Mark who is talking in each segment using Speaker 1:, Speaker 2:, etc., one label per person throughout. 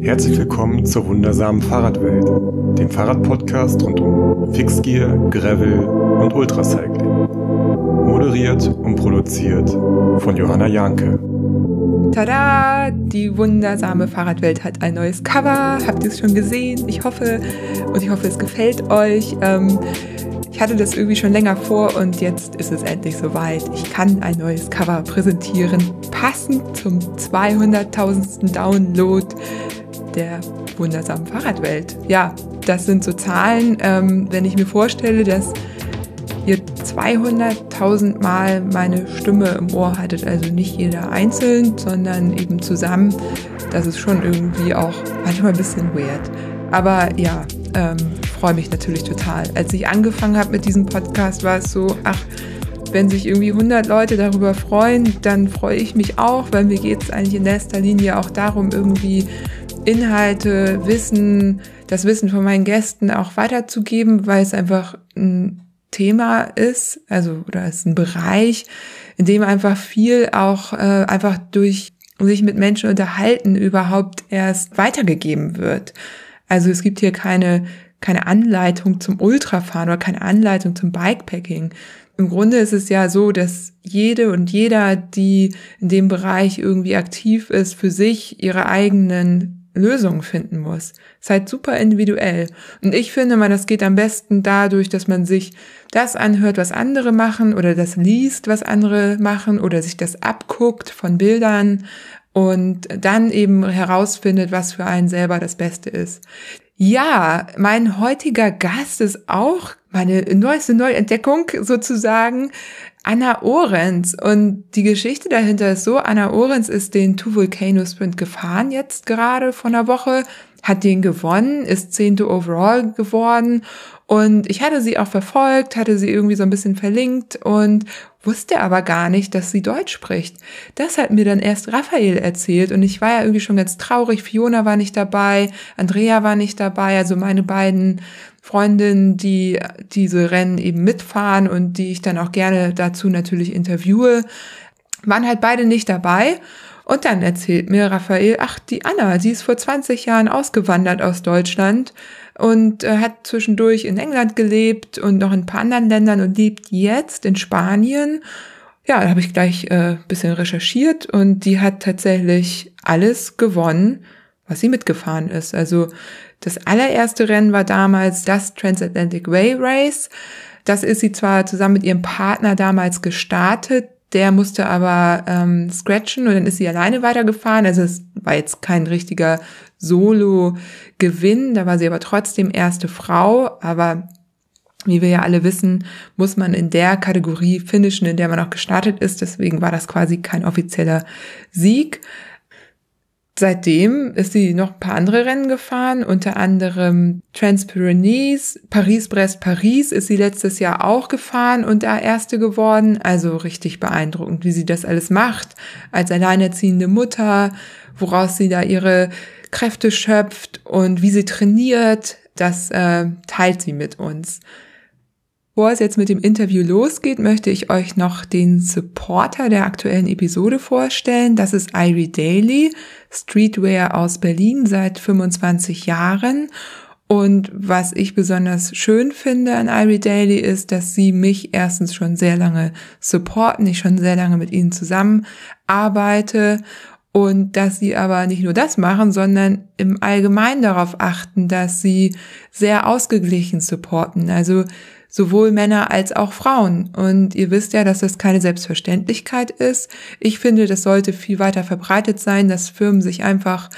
Speaker 1: Herzlich willkommen zur wundersamen Fahrradwelt, dem Fahrradpodcast rund um Fixgear, Gravel und Ultracycling. Moderiert und produziert von Johanna Janke.
Speaker 2: Tada! Die wundersame Fahrradwelt hat ein neues Cover. Habt ihr es schon gesehen? Ich hoffe und ich hoffe, es gefällt euch. Ähm, ich hatte das irgendwie schon länger vor und jetzt ist es endlich soweit. Ich kann ein neues Cover präsentieren, passend zum 200.000. Download der wundersamen Fahrradwelt. Ja, das sind so Zahlen, ähm, wenn ich mir vorstelle, dass ihr 200.000 Mal meine Stimme im Ohr hattet, also nicht jeder einzeln, sondern eben zusammen. Das ist schon irgendwie auch manchmal ein bisschen weird. Aber ja, ähm, freue mich natürlich total. Als ich angefangen habe mit diesem Podcast, war es so, ach, wenn sich irgendwie 100 Leute darüber freuen, dann freue ich mich auch, weil mir geht es eigentlich in erster Linie auch darum, irgendwie Inhalte, Wissen, das Wissen von meinen Gästen auch weiterzugeben, weil es einfach ein Thema ist, also oder es ist ein Bereich, in dem einfach viel auch äh, einfach durch sich mit Menschen unterhalten überhaupt erst weitergegeben wird. Also es gibt hier keine keine Anleitung zum Ultrafahren oder keine Anleitung zum Bikepacking. Im Grunde ist es ja so, dass jede und jeder, die in dem Bereich irgendwie aktiv ist, für sich ihre eigenen Lösungen finden muss. Seid super individuell. Und ich finde mal, das geht am besten dadurch, dass man sich das anhört, was andere machen oder das liest, was andere machen oder sich das abguckt von Bildern und dann eben herausfindet, was für einen selber das Beste ist. Ja, mein heutiger Gast ist auch meine neueste Neuentdeckung sozusagen. Anna Orenz. Und die Geschichte dahinter ist so, Anna Orenz ist den Two Volcano Sprint gefahren jetzt gerade vor einer Woche, hat den gewonnen, ist zehnte overall geworden und ich hatte sie auch verfolgt, hatte sie irgendwie so ein bisschen verlinkt und wusste aber gar nicht, dass sie Deutsch spricht. Das hat mir dann erst Raphael erzählt und ich war ja irgendwie schon ganz traurig. Fiona war nicht dabei, Andrea war nicht dabei, also meine beiden Freundinnen, die diese Rennen eben mitfahren und die ich dann auch gerne dazu natürlich interviewe, waren halt beide nicht dabei. Und dann erzählt mir Raphael, ach, die Anna, sie ist vor 20 Jahren ausgewandert aus Deutschland und äh, hat zwischendurch in England gelebt und noch in ein paar anderen Ländern und lebt jetzt in Spanien. Ja, da habe ich gleich äh, bisschen recherchiert und die hat tatsächlich alles gewonnen, was sie mitgefahren ist. Also das allererste Rennen war damals das Transatlantic Way Race. Das ist sie zwar zusammen mit ihrem Partner damals gestartet, der musste aber ähm, scratchen und dann ist sie alleine weitergefahren. Also es war jetzt kein richtiger Solo-Gewinn, da war sie aber trotzdem erste Frau. Aber wie wir ja alle wissen, muss man in der Kategorie finishen, in der man auch gestartet ist. Deswegen war das quasi kein offizieller Sieg. Seitdem ist sie noch ein paar andere Rennen gefahren, unter anderem Transpyrenees, Paris-Brest-Paris ist sie letztes Jahr auch gefahren und da Erste geworden. Also richtig beeindruckend, wie sie das alles macht, als alleinerziehende Mutter, woraus sie da ihre Kräfte schöpft und wie sie trainiert, das äh, teilt sie mit uns. Bevor es jetzt mit dem Interview losgeht, möchte ich euch noch den Supporter der aktuellen Episode vorstellen. Das ist Irie Daily, Streetwear aus Berlin seit 25 Jahren. Und was ich besonders schön finde an Irie Daily ist, dass sie mich erstens schon sehr lange supporten, ich schon sehr lange mit ihnen zusammenarbeite und dass sie aber nicht nur das machen, sondern im Allgemeinen darauf achten, dass sie sehr ausgeglichen supporten. Also sowohl Männer als auch Frauen. Und ihr wisst ja, dass das keine Selbstverständlichkeit ist. Ich finde, das sollte viel weiter verbreitet sein, dass Firmen sich einfach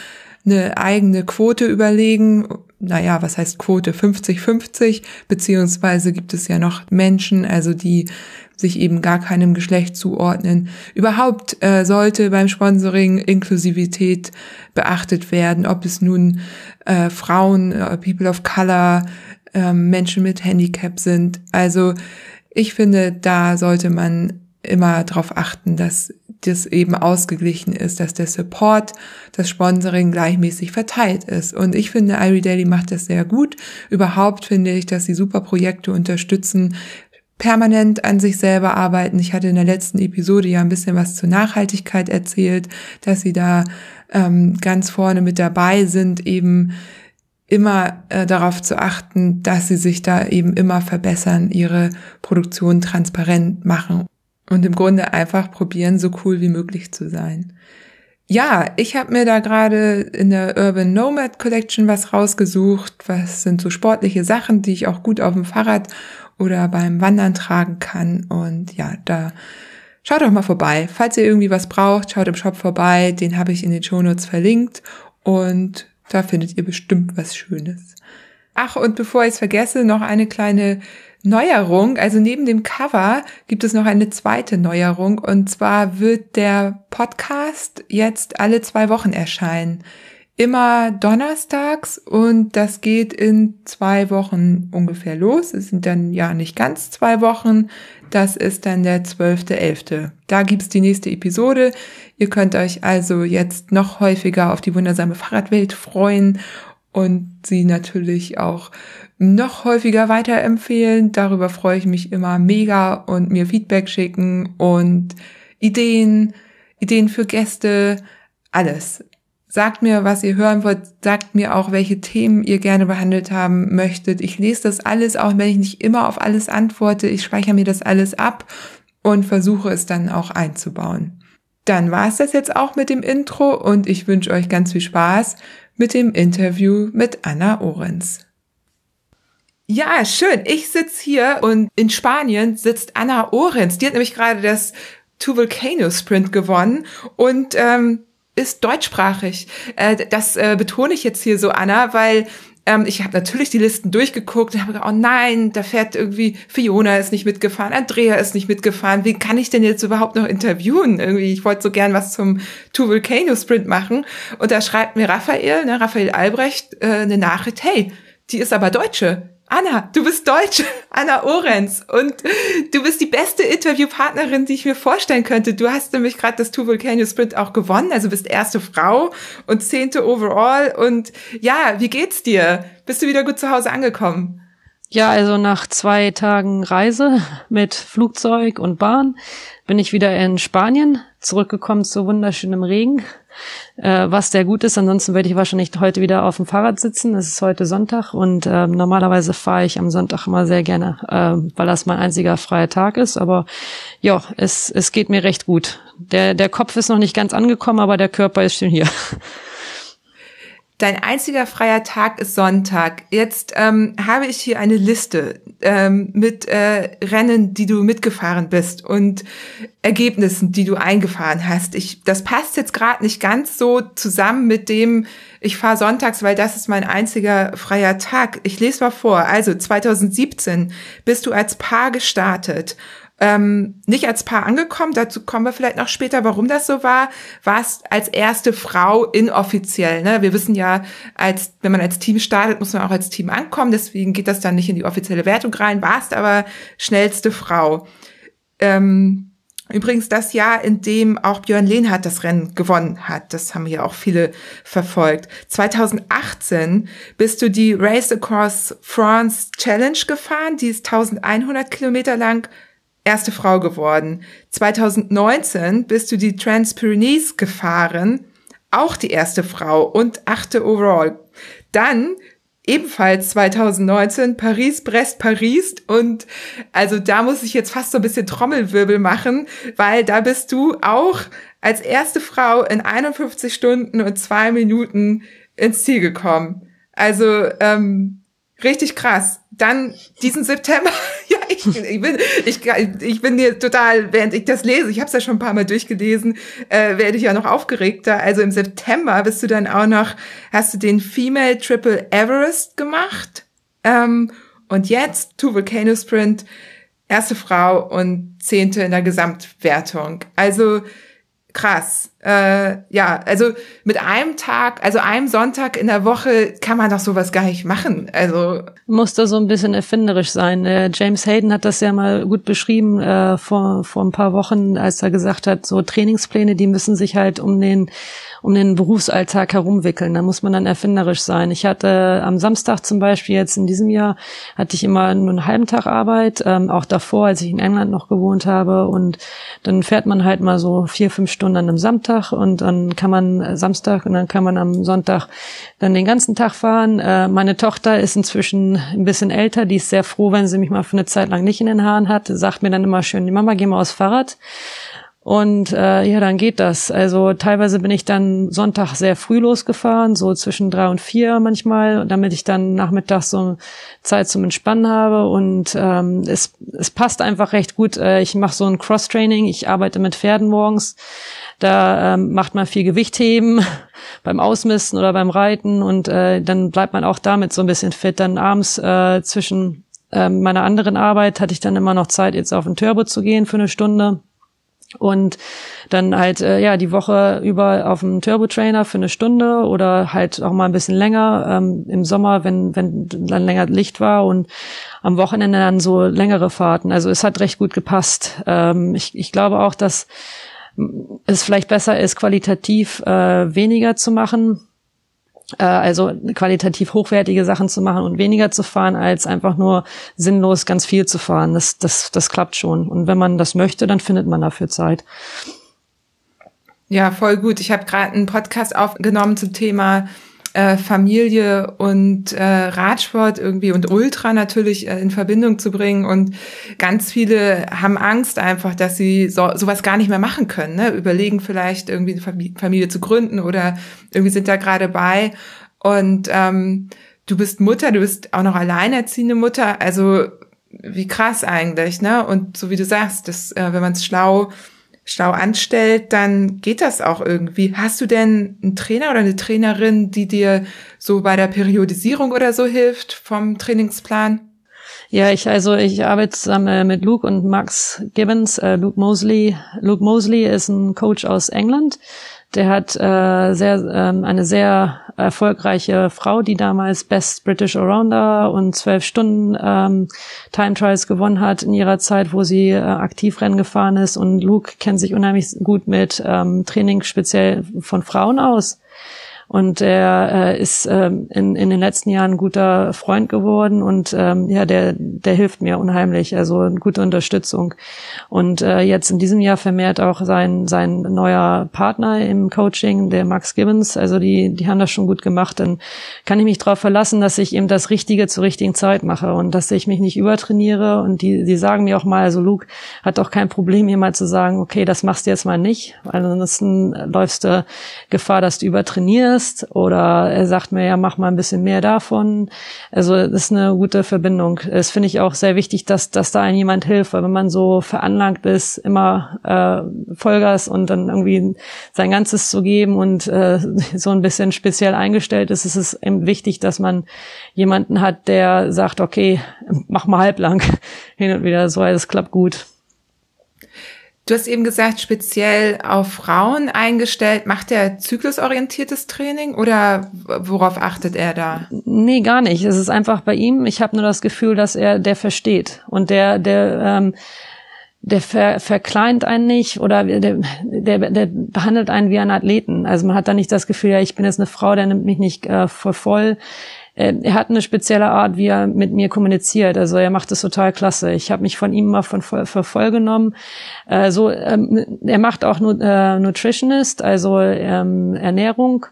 Speaker 2: eine eigene Quote überlegen. Naja, was heißt Quote? 50-50, beziehungsweise gibt es ja noch Menschen, also die sich eben gar keinem Geschlecht zuordnen. Überhaupt äh, sollte beim Sponsoring Inklusivität beachtet werden, ob es nun äh, Frauen, äh, People of Color, ähm, Menschen mit Handicap sind. Also ich finde, da sollte man immer darauf achten, dass das eben ausgeglichen ist, dass der Support, das Sponsoring gleichmäßig verteilt ist. Und ich finde, Irie Daily macht das sehr gut. Überhaupt finde ich, dass sie super Projekte unterstützen, permanent an sich selber arbeiten. Ich hatte in der letzten Episode ja ein bisschen was zur Nachhaltigkeit erzählt, dass sie da ähm, ganz vorne mit dabei sind, eben immer äh, darauf zu achten, dass sie sich da eben immer verbessern, ihre Produktion transparent machen und im Grunde einfach probieren, so cool wie möglich zu sein. Ja, ich habe mir da gerade in der Urban Nomad Collection was rausgesucht. Was sind so sportliche Sachen, die ich auch gut auf dem Fahrrad oder beim Wandern tragen kann. Und ja, da schaut doch mal vorbei. Falls ihr irgendwie was braucht, schaut im Shop vorbei. Den habe ich in den Shownotes verlinkt. Und da findet ihr bestimmt was Schönes. Ach, und bevor ich es vergesse, noch eine kleine Neuerung. Also neben dem Cover gibt es noch eine zweite Neuerung. Und zwar wird der Podcast jetzt alle zwei Wochen erscheinen. Immer donnerstags und das geht in zwei Wochen ungefähr los. Es sind dann ja nicht ganz zwei Wochen. Das ist dann der 12.11. Da gibt's die nächste Episode. Ihr könnt euch also jetzt noch häufiger auf die wundersame Fahrradwelt freuen und sie natürlich auch noch häufiger weiterempfehlen. Darüber freue ich mich immer mega und mir Feedback schicken und Ideen, Ideen für Gäste, alles. Sagt mir, was ihr hören wollt. Sagt mir auch, welche Themen ihr gerne behandelt haben möchtet. Ich lese das alles, auch wenn ich nicht immer auf alles antworte. Ich speichere mir das alles ab und versuche es dann auch einzubauen. Dann war es das jetzt auch mit dem Intro und ich wünsche euch ganz viel Spaß mit dem Interview mit Anna Ohrens. Ja, schön. Ich sitze hier und in Spanien sitzt Anna Ohrens. Die hat nämlich gerade das Two Volcano Sprint gewonnen und ähm, ist deutschsprachig. Äh, das äh, betone ich jetzt hier so, Anna, weil ähm, ich habe natürlich die Listen durchgeguckt und habe gedacht, oh nein, da fährt irgendwie Fiona ist nicht mitgefahren, Andrea ist nicht mitgefahren. Wie kann ich denn jetzt überhaupt noch interviewen? Irgendwie, ich wollte so gern was zum Two Volcano Sprint machen. Und da schreibt mir Raphael, ne, Raphael Albrecht, äh, eine Nachricht, hey, die ist aber Deutsche. Anna, du bist Deutsche, Anna Orenz und du bist die beste Interviewpartnerin, die ich mir vorstellen könnte. Du hast nämlich gerade das Two Volcano Sprint auch gewonnen, also bist erste Frau und zehnte overall und ja, wie geht's dir? Bist du wieder gut zu Hause angekommen?
Speaker 3: Ja, also nach zwei Tagen Reise mit Flugzeug und Bahn bin ich wieder in Spanien zurückgekommen zu wunderschönem Regen äh, was sehr gut ist. Ansonsten werde ich wahrscheinlich heute wieder auf dem Fahrrad sitzen. Es ist heute Sonntag und äh, normalerweise fahre ich am Sonntag immer sehr gerne, äh, weil das mein einziger freier Tag ist. Aber ja, es, es geht mir recht gut. Der, der Kopf ist noch nicht ganz angekommen, aber der Körper ist schon hier.
Speaker 2: Dein einziger freier Tag ist Sonntag. Jetzt ähm, habe ich hier eine Liste ähm, mit äh, Rennen, die du mitgefahren bist und Ergebnissen, die du eingefahren hast. Ich, das passt jetzt gerade nicht ganz so zusammen mit dem, ich fahre sonntags, weil das ist mein einziger freier Tag. Ich lese mal vor. Also 2017 bist du als Paar gestartet ähm, nicht als Paar angekommen, dazu kommen wir vielleicht noch später, warum das so war, warst als erste Frau inoffiziell. Ne? Wir wissen ja, als wenn man als Team startet, muss man auch als Team ankommen, deswegen geht das dann nicht in die offizielle Wertung rein, warst aber schnellste Frau. Ähm, Übrigens das Jahr, in dem auch Björn Lehnhardt das Rennen gewonnen hat. Das haben ja auch viele verfolgt. 2018 bist du die Race Across France Challenge gefahren. Die ist 1100 Kilometer lang erste Frau geworden. 2019 bist du die Transpyrenees gefahren, auch die erste Frau und achte overall. Dann ebenfalls 2019 Paris, Brest, Paris und also da muss ich jetzt fast so ein bisschen Trommelwirbel machen, weil da bist du auch als erste Frau in 51 Stunden und zwei Minuten ins Ziel gekommen. Also ähm, richtig krass. Dann diesen September ich, ich, bin, ich, ich bin hier total, während ich das lese, ich habe es ja schon ein paar Mal durchgelesen, äh, werde ich ja noch aufgeregter. Also im September bist du dann auch noch, hast du den Female Triple Everest gemacht. Ähm, und jetzt Two Volcano Sprint, erste Frau und zehnte in der Gesamtwertung. Also krass. Äh, ja, also mit einem Tag, also einem Sonntag in der Woche kann man doch sowas gar nicht machen. Also
Speaker 3: muss da so ein bisschen erfinderisch sein. Äh, James Hayden hat das ja mal gut beschrieben äh, vor vor ein paar Wochen, als er gesagt hat, so Trainingspläne, die müssen sich halt um den um den Berufsalltag herumwickeln. Da muss man dann erfinderisch sein. Ich hatte am Samstag zum Beispiel jetzt in diesem Jahr hatte ich immer nur einen halben Tag Arbeit, ähm, auch davor, als ich in England noch gewohnt habe. Und dann fährt man halt mal so vier, fünf Stunden an einem Samstag und dann kann man äh, Samstag und dann kann man am Sonntag dann den ganzen Tag fahren. Äh, meine Tochter ist inzwischen ein bisschen älter, die ist sehr froh, wenn sie mich mal für eine Zeit lang nicht in den Haaren hat. Sagt mir dann immer schön, die Mama, geh mal aufs Fahrrad. Und äh, ja, dann geht das. Also teilweise bin ich dann Sonntag sehr früh losgefahren, so zwischen drei und vier manchmal, damit ich dann nachmittags so Zeit zum Entspannen habe. Und ähm, es, es passt einfach recht gut. Äh, ich mache so ein Cross-Training, ich arbeite mit Pferden morgens. Da ähm, macht man viel Gewichtheben beim Ausmisten oder beim Reiten und äh, dann bleibt man auch damit so ein bisschen fit. Dann abends äh, zwischen äh, meiner anderen Arbeit hatte ich dann immer noch Zeit, jetzt auf den Turbo zu gehen für eine Stunde und dann halt äh, ja die Woche über auf dem Turbo Trainer für eine Stunde oder halt auch mal ein bisschen länger ähm, im Sommer, wenn wenn dann länger Licht war und am Wochenende dann so längere Fahrten. Also es hat recht gut gepasst. Ähm, ich, ich glaube auch, dass es vielleicht besser ist, qualitativ äh, weniger zu machen, also qualitativ hochwertige Sachen zu machen und weniger zu fahren, als einfach nur sinnlos ganz viel zu fahren. Das, das, das klappt schon. Und wenn man das möchte, dann findet man dafür Zeit.
Speaker 2: Ja, voll gut. Ich habe gerade einen Podcast aufgenommen zum Thema äh, Familie und äh, Radsport irgendwie und Ultra natürlich äh, in Verbindung zu bringen. Und ganz viele haben Angst einfach, dass sie so, sowas gar nicht mehr machen können. Ne? Überlegen vielleicht irgendwie eine Familie zu gründen oder irgendwie sind da gerade bei. Und ähm, du bist Mutter, du bist auch noch alleinerziehende Mutter. Also wie krass eigentlich, ne? Und so wie du sagst, das, äh, wenn man es schlau schlau anstellt, dann geht das auch irgendwie. Hast du denn einen Trainer oder eine Trainerin, die dir so bei der Periodisierung oder so hilft vom Trainingsplan?
Speaker 3: Ja, ich also ich arbeite zusammen äh, mit Luke und Max Gibbons. Äh, Luke Mosley. Luke Mosley ist ein Coach aus England. Der hat äh, sehr ähm, eine sehr erfolgreiche Frau, die damals Best British Allrounder und zwölf Stunden ähm, Time Trials gewonnen hat in ihrer Zeit, wo sie äh, aktiv Rennen gefahren ist. Und Luke kennt sich unheimlich gut mit ähm, Training speziell von Frauen aus. Und er äh, ist ähm, in, in den letzten Jahren ein guter Freund geworden und ähm, ja, der, der hilft mir unheimlich, also eine gute Unterstützung. Und äh, jetzt in diesem Jahr vermehrt auch sein, sein neuer Partner im Coaching, der Max Gibbons. Also die, die haben das schon gut gemacht. Dann kann ich mich darauf verlassen, dass ich eben das Richtige zur richtigen Zeit mache und dass ich mich nicht übertrainiere. Und die, die sagen mir auch mal, also Luke hat auch kein Problem, mir mal zu sagen, okay, das machst du jetzt mal nicht, weil ansonsten läufst du Gefahr, dass du übertrainierst ist oder er sagt mir, ja, mach mal ein bisschen mehr davon. Also das ist eine gute Verbindung. Das finde ich auch sehr wichtig, dass, dass da einem jemand hilft, weil wenn man so veranlagt ist, immer äh, Vollgas und dann irgendwie sein Ganzes zu geben und äh, so ein bisschen speziell eingestellt ist, ist es eben wichtig, dass man jemanden hat, der sagt, okay, mach mal halblang hin und wieder so, es klappt gut.
Speaker 2: Du hast eben gesagt, speziell auf Frauen eingestellt. Macht er zyklusorientiertes Training oder worauf achtet er da?
Speaker 3: Nee, gar nicht. Es ist einfach bei ihm. Ich habe nur das Gefühl, dass er der versteht und der der ähm, der ver, verkleint einen nicht oder der, der, der behandelt einen wie einen Athleten. Also man hat da nicht das Gefühl, ja, ich bin jetzt eine Frau, der nimmt mich nicht äh, voll voll. Er hat eine spezielle Art, wie er mit mir kommuniziert. Also er macht es total klasse. Ich habe mich von ihm mal von für voll genommen. Äh, so, ähm, er macht auch nur äh, Nutritionist, also ähm, Ernährung.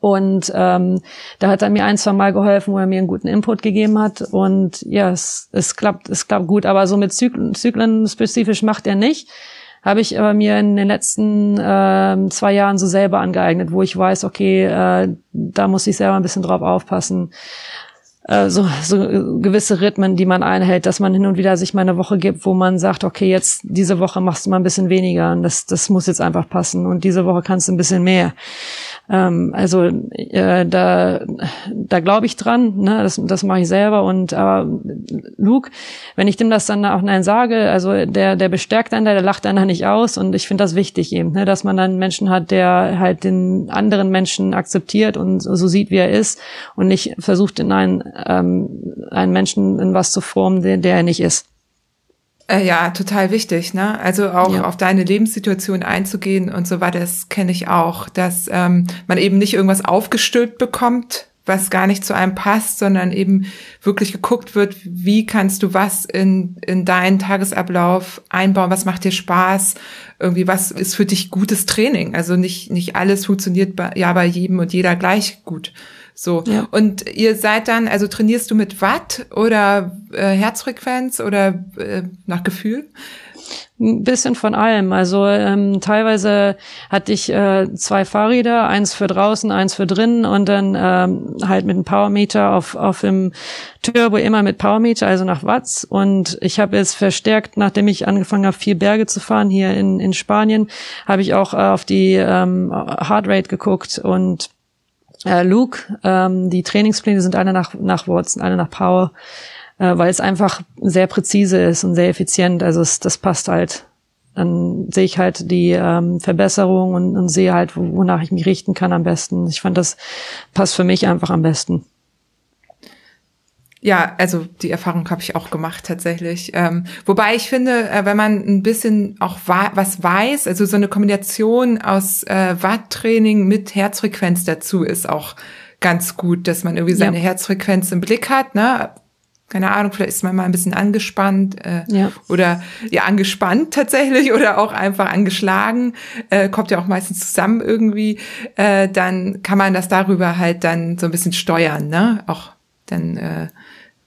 Speaker 3: Und ähm, da hat er mir ein, zwei Mal geholfen, wo er mir einen guten Input gegeben hat. Und ja, es, es klappt, es klappt gut. Aber so mit Zyklen, Zyklen spezifisch macht er nicht habe ich aber mir in den letzten äh, zwei Jahren so selber angeeignet, wo ich weiß, okay, äh, da muss ich selber ein bisschen drauf aufpassen. Äh, so, so gewisse Rhythmen, die man einhält, dass man hin und wieder sich mal eine Woche gibt, wo man sagt, okay, jetzt diese Woche machst du mal ein bisschen weniger und das, das muss jetzt einfach passen und diese Woche kannst du ein bisschen mehr. Ähm, also äh, da, da glaube ich dran, ne? das, das mache ich selber. Und aber Luke, wenn ich dem das dann auch nein sage, also der, der bestärkt einen da, der lacht einen nicht aus. Und ich finde das wichtig eben, ne? dass man dann Menschen hat, der halt den anderen Menschen akzeptiert und so sieht, wie er ist und nicht versucht, in einen, ähm, einen Menschen in was zu formen, der, der er nicht ist.
Speaker 2: Äh, ja, total wichtig, ne? Also auch ja. auf deine Lebenssituation einzugehen und so weiter, das kenne ich auch, dass ähm, man eben nicht irgendwas aufgestülpt bekommt, was gar nicht zu einem passt, sondern eben wirklich geguckt wird, wie kannst du was in, in deinen Tagesablauf einbauen, was macht dir Spaß, irgendwie, was ist für dich gutes Training? Also nicht, nicht alles funktioniert bei, ja bei jedem und jeder gleich gut. So. Ja. Und ihr seid dann, also trainierst du mit Watt oder äh, Herzfrequenz oder äh, nach Gefühl?
Speaker 3: Ein bisschen von allem. Also ähm, teilweise hatte ich äh, zwei Fahrräder, eins für draußen, eins für drinnen und dann ähm, halt mit einem Powermeter auf, auf dem Turbo immer mit Powermeter, also nach Watts. Und ich habe jetzt verstärkt, nachdem ich angefangen habe, vier Berge zu fahren hier in, in Spanien, habe ich auch äh, auf die ähm, Heartrate geguckt und äh, Luke. Ähm, die Trainingspläne sind alle nach, nach Watson, alle nach Power, äh, weil es einfach sehr präzise ist und sehr effizient. Also es, das passt halt. Dann sehe ich halt die ähm, Verbesserung und, und sehe halt, wonach ich mich richten kann am besten. Ich fand, das passt für mich einfach am besten.
Speaker 2: Ja, also die Erfahrung habe ich auch gemacht tatsächlich. Ähm, wobei ich finde, äh, wenn man ein bisschen auch was weiß, also so eine Kombination aus äh, Watttraining mit Herzfrequenz dazu ist auch ganz gut, dass man irgendwie seine ja. Herzfrequenz im Blick hat. Ne? Keine Ahnung, vielleicht ist man mal ein bisschen angespannt äh, ja. oder ja angespannt tatsächlich oder auch einfach angeschlagen, äh, kommt ja auch meistens zusammen irgendwie. Äh, dann kann man das darüber halt dann so ein bisschen steuern, ne? Auch dann äh,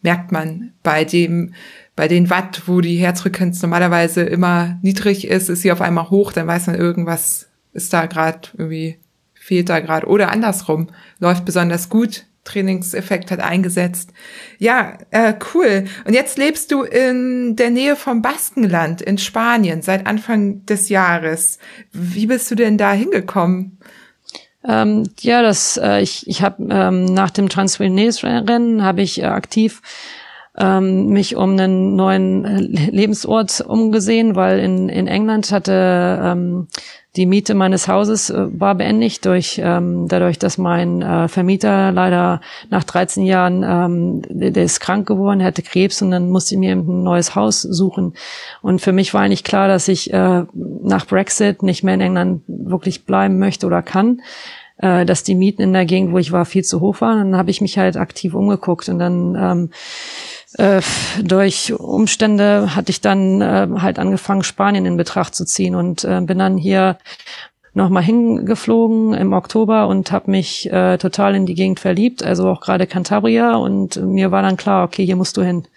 Speaker 2: merkt man bei dem, bei den Watt, wo die Herzfrequenz normalerweise immer niedrig ist, ist sie auf einmal hoch, dann weiß man, irgendwas ist da gerade irgendwie, fehlt da gerade. Oder andersrum, läuft besonders gut, Trainingseffekt hat eingesetzt. Ja, äh, cool. Und jetzt lebst du in der Nähe vom Baskenland in Spanien seit Anfang des Jahres. Wie bist du denn da hingekommen?
Speaker 3: Ähm, ja, das äh, ich ich habe ähm, nach dem Transvillennes-Rennen habe ich äh, aktiv ähm, mich um einen neuen äh, Lebensort umgesehen, weil in in England hatte ähm, die Miete meines Hauses äh, war beendigt durch ähm, dadurch, dass mein äh, Vermieter leider nach 13 Jahren ähm, der, der ist krank geworden, hatte Krebs und dann musste ich mir ein neues Haus suchen. Und für mich war eigentlich klar, dass ich äh, nach Brexit nicht mehr in England wirklich bleiben möchte oder kann äh, dass die Mieten in der Gegend, wo ich war, viel zu hoch waren. dann habe ich mich halt aktiv umgeguckt und dann ähm, äh, durch Umstände hatte ich dann äh, halt angefangen, Spanien in Betracht zu ziehen und äh, bin dann hier nochmal hingeflogen im Oktober und habe mich äh, total in die Gegend verliebt, also auch gerade Cantabria und mir war dann klar, okay, hier musst du hin.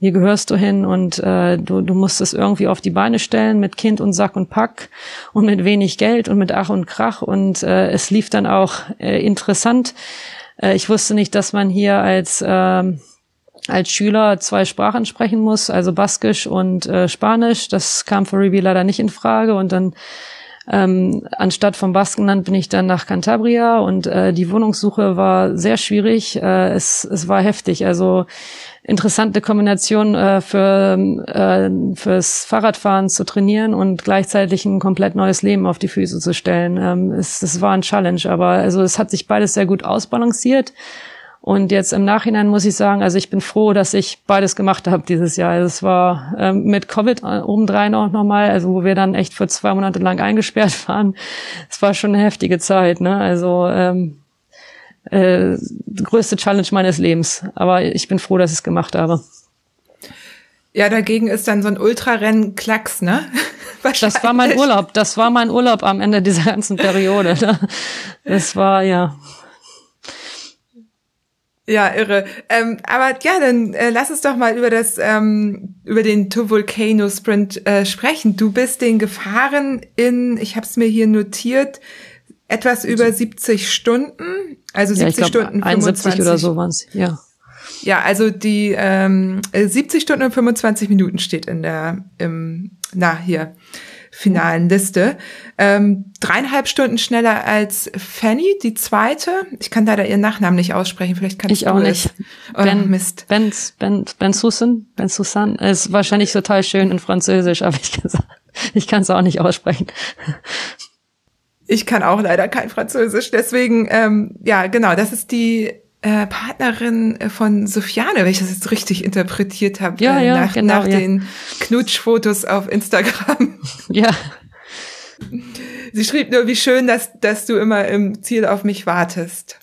Speaker 3: Hier gehörst du hin und äh, du, du musst es irgendwie auf die Beine stellen mit Kind und Sack und Pack und mit wenig Geld und mit Ach und Krach und äh, es lief dann auch äh, interessant. Äh, ich wusste nicht, dass man hier als äh, als Schüler zwei Sprachen sprechen muss, also Baskisch und äh, Spanisch. Das kam für Ruby leider nicht in Frage und dann ähm, anstatt vom Baskenland bin ich dann nach Cantabria und äh, die Wohnungssuche war sehr schwierig. Äh, es, es war heftig. Also interessante Kombination äh, für äh, fürs Fahrradfahren zu trainieren und gleichzeitig ein komplett neues Leben auf die Füße zu stellen. Ähm, es, es war ein Challenge, aber also es hat sich beides sehr gut ausbalanciert. Und jetzt im Nachhinein muss ich sagen, also ich bin froh, dass ich beides gemacht habe dieses Jahr. Also es war ähm, mit Covid obendrein auch nochmal, also wo wir dann echt für zwei Monate lang eingesperrt waren. Es war schon eine heftige Zeit, ne? Also ähm, äh, größte Challenge meines Lebens. Aber ich bin froh, dass ich es gemacht habe.
Speaker 2: Ja, dagegen ist dann so ein Ultrarennen Klacks, ne?
Speaker 3: Das war mein Urlaub. Das war mein Urlaub am Ende dieser ganzen Periode. Ne? Das war ja.
Speaker 2: Ja, irre. Ähm, aber ja, dann äh, lass uns doch mal über das ähm, über den To Volcano Sprint äh, sprechen. Du bist den gefahren in, ich habe es mir hier notiert, etwas über 70 Stunden, also 70 ja, glaub,
Speaker 3: Stunden 71 oder so waren's. Ja.
Speaker 2: Ja, also die ähm, 70 Stunden und 25 Minuten steht in der, im, na hier, finalen Liste. Ähm, dreieinhalb Stunden schneller als Fanny, die zweite. Ich kann leider ihren Nachnamen nicht aussprechen. Vielleicht kann
Speaker 3: ich auch nicht.
Speaker 2: Oh,
Speaker 3: ben,
Speaker 2: Mist.
Speaker 3: Ben, ben, ben Susan, Ben Susan ist wahrscheinlich total schön in Französisch, aber ich kann ich kann es auch nicht aussprechen.
Speaker 2: Ich kann auch leider kein Französisch, deswegen ähm, ja genau. Das ist die äh, Partnerin von Sofiane, wenn ich das jetzt richtig interpretiert habe,
Speaker 3: ja,
Speaker 2: äh,
Speaker 3: ja,
Speaker 2: nach,
Speaker 3: genau,
Speaker 2: nach
Speaker 3: ja.
Speaker 2: den Knutschfotos auf Instagram.
Speaker 3: Ja.
Speaker 2: Sie schrieb nur, wie schön, dass, dass du immer im Ziel auf mich wartest.